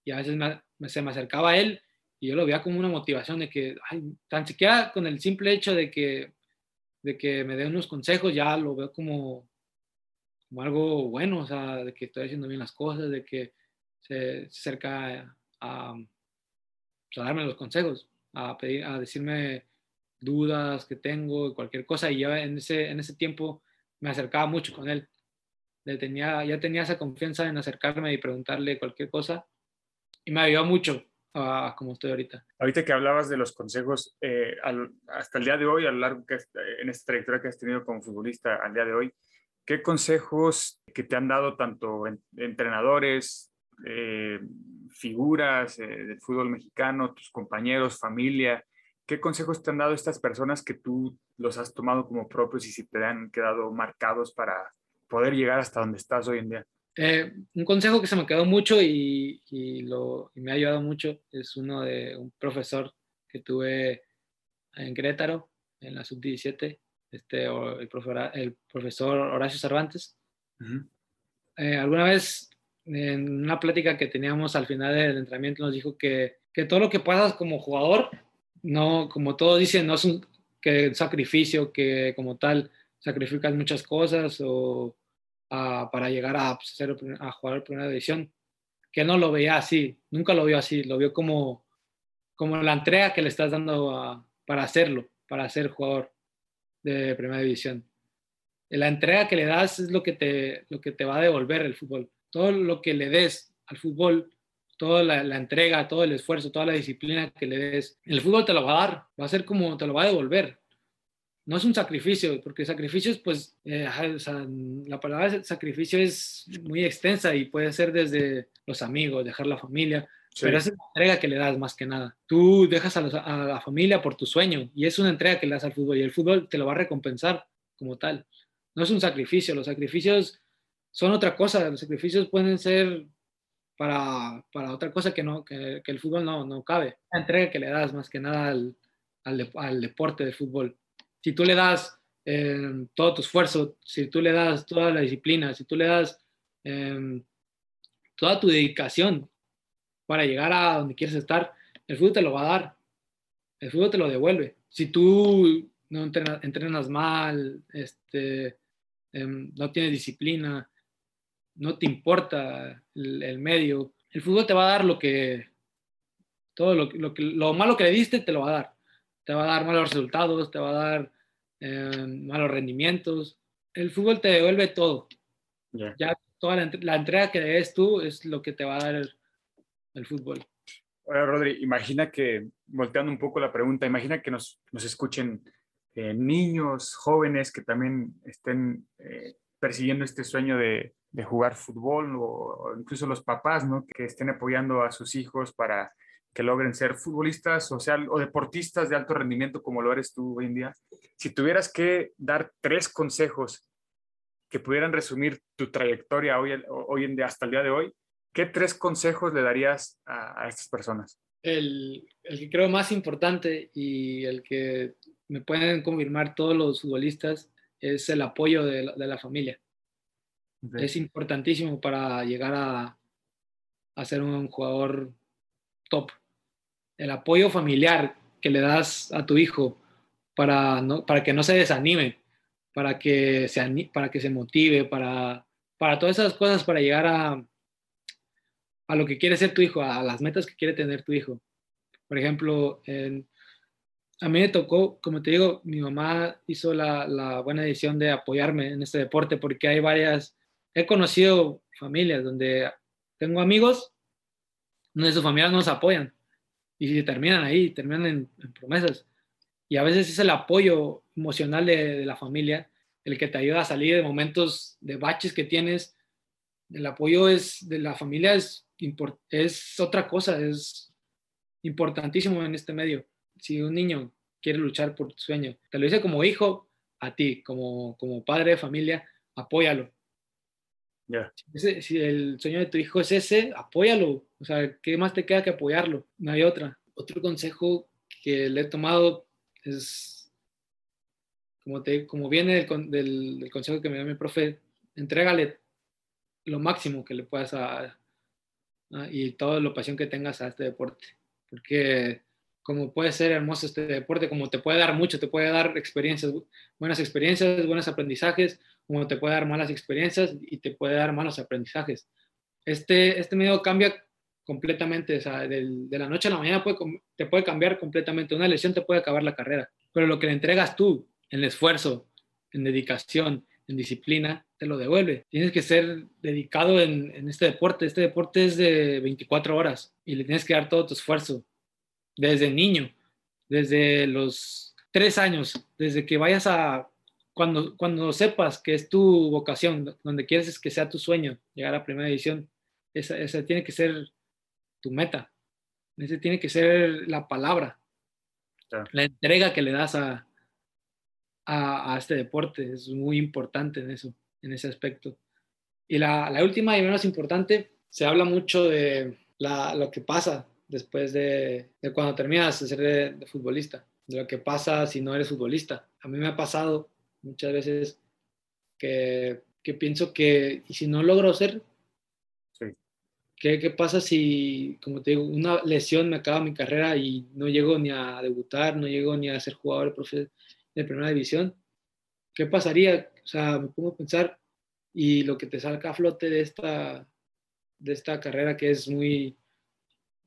y a veces me, me, se me acercaba a él y yo lo veía como una motivación de que, ay, tan siquiera con el simple hecho de que, de que me dé unos consejos, ya lo veo como, como algo bueno, o sea, de que estoy haciendo bien las cosas, de que se, acerca a, a, pues, a darme los consejos, a, pedir, a decirme dudas que tengo, cualquier cosa, y yo en ese, en ese tiempo me acercaba mucho con él. Le tenía, ya tenía esa confianza en acercarme y preguntarle cualquier cosa, y me ayudó mucho a, a como estoy ahorita. Ahorita que hablabas de los consejos, eh, al, hasta el día de hoy, a lo largo que en esta trayectoria que has tenido como futbolista al día de hoy, ¿qué consejos que te han dado tanto en, entrenadores, eh, figuras eh, del fútbol mexicano, tus compañeros, familia, ¿Qué consejos te han dado estas personas que tú los has tomado como propios y si te han quedado marcados para poder llegar hasta donde estás hoy en día? Eh, un consejo que se me quedó mucho y, y me ha ayudado mucho es uno de un profesor que tuve en Querétaro, en la sub-17, este, el, profesor, el profesor Horacio Cervantes. Uh -huh. eh, alguna vez en una plática que teníamos al final del entrenamiento nos dijo que, que todo lo que pasas como jugador no, como todos dicen, no es un que sacrificio que como tal sacrificas muchas cosas o a, para llegar a, pues, hacer, a jugar primera división, que no lo veía así, nunca lo vio así, lo vio como, como la entrega que le estás dando a, para hacerlo, para ser jugador de primera división. La entrega que le das es lo que te, lo que te va a devolver el fútbol. Todo lo que le des al fútbol toda la, la, entrega, todo el esfuerzo, toda la disciplina que le des, el fútbol te lo va a dar, va a ser como te lo va a devolver. No es un sacrificio, porque sacrificio es, pues, eh, o sea, la palabra sacrificio es muy extensa y puede ser desde los amigos, dejar la familia, sí. pero es una entrega que le das más que nada. Tú dejas a, a la familia por tu sueño y es una entrega que le das al fútbol y el fútbol te lo va a recompensar como tal. No es un sacrificio, los sacrificios son otra cosa, los sacrificios pueden ser para, para otra cosa que, no, que, que, el fútbol no, no cabe. La entrega que le das más que nada al, al, al deporte del fútbol. Si tú le das eh, todo tu esfuerzo, si tú le das toda la disciplina, si tú le das eh, toda tu dedicación para llegar a donde quieres estar, el fútbol te lo va a dar. El fútbol te lo devuelve. Si tú no entrenas, entrenas mal, este, eh, no tienes disciplina, no te importa el, el, medio. El fútbol te va a dar lo que, todo lo, lo, que, lo malo que le diste te lo va a dar. Te va a dar malos resultados, te va a dar eh, malos rendimientos. El fútbol te devuelve todo. Yeah. Ya toda la, la, entrega que des tú es lo que te va a dar el, el fútbol. Oye, Rodri, imagina que, volteando un poco la pregunta, imagina que nos, nos escuchen eh, niños, jóvenes que también estén eh, persiguiendo este sueño de, de jugar fútbol o, o, incluso los papás, ¿no? Que estén apoyando a sus hijos para que logren ser futbolistas o, sea, o deportistas de alto rendimiento como lo eres tú hoy en día. Si tuvieras que dar tres consejos que pudieran resumir tu trayectoria hoy, hoy en día, hasta el día de hoy, ¿qué tres consejos le darías a, a estas personas? El, el, que creo más importante y el que me pueden confirmar todos los futbolistas es el apoyo de la, de la familia. Okay. Es importantísimo para llegar a, a ser un jugador top. El apoyo familiar que le das a tu hijo para, no, para que no se desanime, para que se, para que se motive, para, para todas esas cosas, para llegar a, a lo que quiere ser tu hijo, a las metas que quiere tener tu hijo. Por ejemplo, en, a mí me tocó, como te digo, mi mamá hizo la, la, buena decisión de apoyarme en este deporte porque hay varias, he conocido familias donde tengo amigos donde sus familias nos apoyan y terminan ahí, terminan en, en, promesas. Y a veces es el apoyo emocional de, de, la familia el que te ayuda a salir de momentos de baches que tienes. El apoyo es, de la familia es, es otra cosa, es importantísimo en este medio. Si un niño quiere luchar por tu sueño, te lo dice como hijo a ti, como, como padre de familia, apóyalo. Yeah. Si, si, el sueño de tu hijo es ese, apóyalo. O sea, ¿qué más te queda que apoyarlo? No hay otra. Otro consejo que le he tomado es, como, te, como viene del, del, del consejo que me dio mi profe, entrégale lo máximo que le puedas a, y toda la pasión que tengas a este deporte. Porque como puede ser hermoso este deporte, como te puede dar mucho, te puede dar experiencias, buenas experiencias, buenos aprendizajes, como te puede dar malas experiencias y te puede dar malos aprendizajes. Este, este medio cambia completamente, o sea, de, la noche a la mañana puede, te puede cambiar completamente. Una lesión te puede acabar la carrera, pero lo que le entregas tú en esfuerzo, en dedicación, en disciplina, te lo devuelve. Tienes que ser dedicado en, en este deporte. Este deporte es de 24 horas y le tienes que dar todo tu esfuerzo desde niño, desde los tres años, desde que vayas a, cuando, cuando sepas que es tu vocación, donde quieres que sea tu sueño, llegar a primera división, esa, esa tiene que ser tu meta, esa tiene que ser la palabra, claro. la entrega que le das a, a, a, este deporte, es muy importante en eso, en ese aspecto. Y la, la última y menos importante, se habla mucho de la, lo que pasa después de, de cuando terminas de ser de, de, futbolista, de lo que pasa si no eres futbolista. A mí me ha pasado muchas veces que, que pienso que, ¿y si no logro ser? Sí. ¿Qué, ¿Qué, pasa si, como te digo, una lesión me acaba mi carrera y no llego ni a debutar, no llego ni a ser jugador de primera división? ¿Qué pasaría? O sea, me pongo a pensar y lo que te salga a flote de esta, de esta carrera que es muy,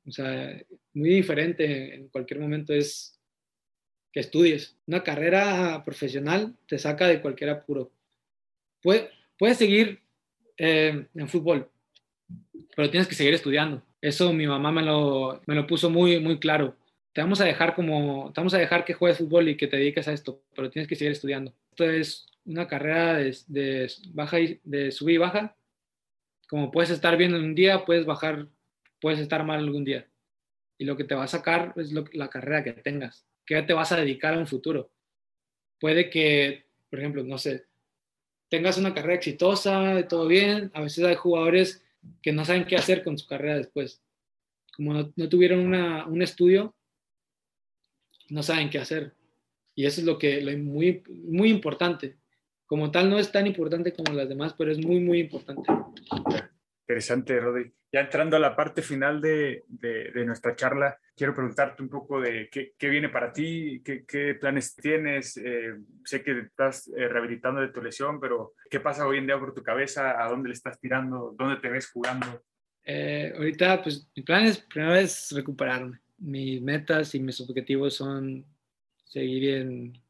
o sea, muy diferente en cualquier momento es que estudies. Una carrera profesional te saca de cualquier apuro. Puedes, puedes seguir eh, en fútbol, pero tienes que seguir estudiando. Eso mi mamá me lo, me lo puso muy, muy claro. Te vamos a dejar como, te vamos a dejar que juegues fútbol y que te dediques a esto, pero tienes que seguir estudiando. Esto es una carrera de, de baja y, de sub y baja. Como puedes estar bien en un día, puedes bajar puedes estar mal algún día. Y lo que te va a sacar es lo, la carrera que tengas. ¿Qué te vas a dedicar a un futuro? Puede que, por ejemplo, no sé, tengas una carrera exitosa, todo bien. A veces hay jugadores que no saben qué hacer con su carrera después. Como no, no tuvieron una, un estudio, no saben qué hacer. Y eso es lo que lo muy, muy importante. Como tal, no es tan importante como las demás, pero es muy, muy importante. Interesante, Rodri. Ya entrando a la parte final de, de, de nuestra charla, quiero preguntarte un poco de qué, qué viene para ti, qué, qué planes tienes. Eh, sé que estás eh, rehabilitando de tu lesión, pero ¿qué pasa hoy en día por tu cabeza? ¿A dónde le estás tirando? ¿Dónde te ves jugando? Eh, ahorita, pues mi plan es primero es recuperarme. Mis metas y mis objetivos son seguir en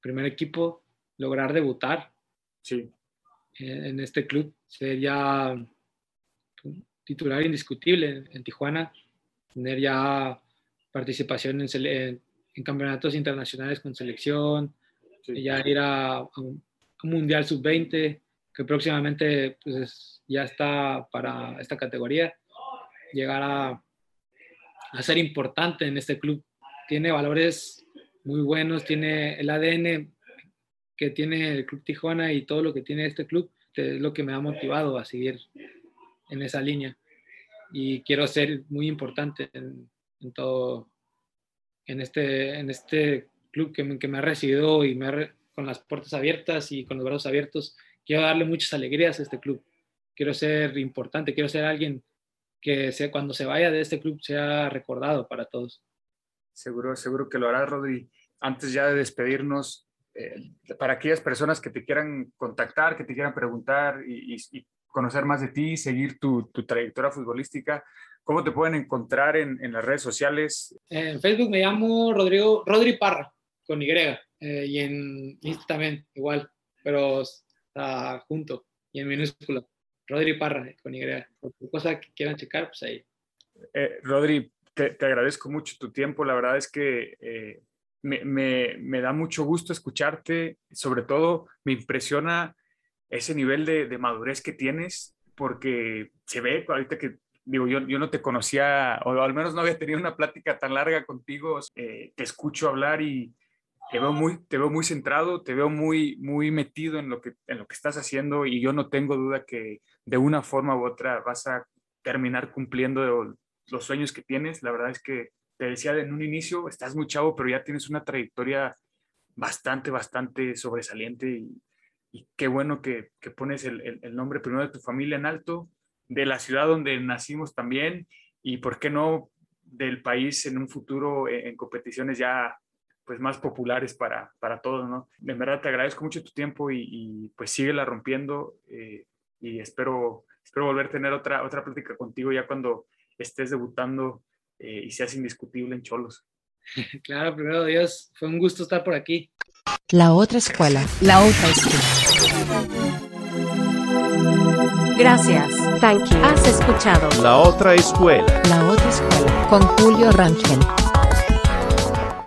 primer equipo, lograr debutar sí. en, en este club. Sería titular indiscutible en Tijuana, tener ya participación en, en, en campeonatos internacionales con selección, sí. ya ir a, a, un, Mundial Sub-20, que próximamente pues, es, ya está para esta categoría, llegar a, a ser importante en este club. Tiene valores muy buenos, tiene el ADN que tiene el Club Tijuana y todo lo que tiene este club, es lo que me ha motivado a seguir en esa línea. y quiero ser muy importante en, todo, en este, en este club que me, que me ha recibido y me con las puertas abiertas y con los brazos abiertos. Quiero darle muchas alegrías a este club. Quiero ser importante, quiero ser alguien que sea, cuando se vaya de este club sea recordado para todos. Seguro, seguro que lo hará, Rodri. Antes ya de despedirnos, eh, para aquellas personas que te quieran contactar, que te quieran preguntar y, y, y conocer más de ti, seguir tu, tu, trayectoria futbolística, ¿cómo te pueden encontrar en, en, las redes sociales? En Facebook me llamo Rodrigo, Rodri Parra, con Y, eh, y en Insta también, igual, pero está junto y en minúscula. Rodri Parra, con Y. Cosa que quieran checar, pues ahí. Eh, Rodri, te, te, agradezco mucho tu tiempo. La verdad es que eh, me, me, me, da mucho gusto escucharte. Sobre todo, me impresiona ese nivel de, de, madurez que tienes, porque se ve ahorita que, digo, yo, yo no te conocía, o al menos no había tenido una plática tan larga contigo. Eh, te escucho hablar y, te veo muy, centrado, te veo muy, muy metido en lo, que, en lo que estás haciendo y yo no tengo duda que de una forma u otra vas a terminar cumpliendo los sueños que tienes. La verdad es que te decía en un inicio, estás muy chavo, pero ya tienes una trayectoria bastante, bastante sobresaliente y, qué bueno que, que pones el, el, nombre primero de tu familia en alto, de la ciudad donde nacimos también y, ¿por qué no?, del país en un futuro en competiciones ya pues más populares para, para todos, ¿no? De verdad te agradezco mucho tu tiempo y, y pues síguela rompiendo eh, y espero, espero volver a tener otra, otra plática contigo ya cuando estés debutando eh, y seas indiscutible en Cholos. Claro, primero Dios, fue un gusto estar por aquí. La otra escuela, la otra escuela. Gracias. Thank you. Has escuchado La otra escuela. La otra escuela con Julio Rangel.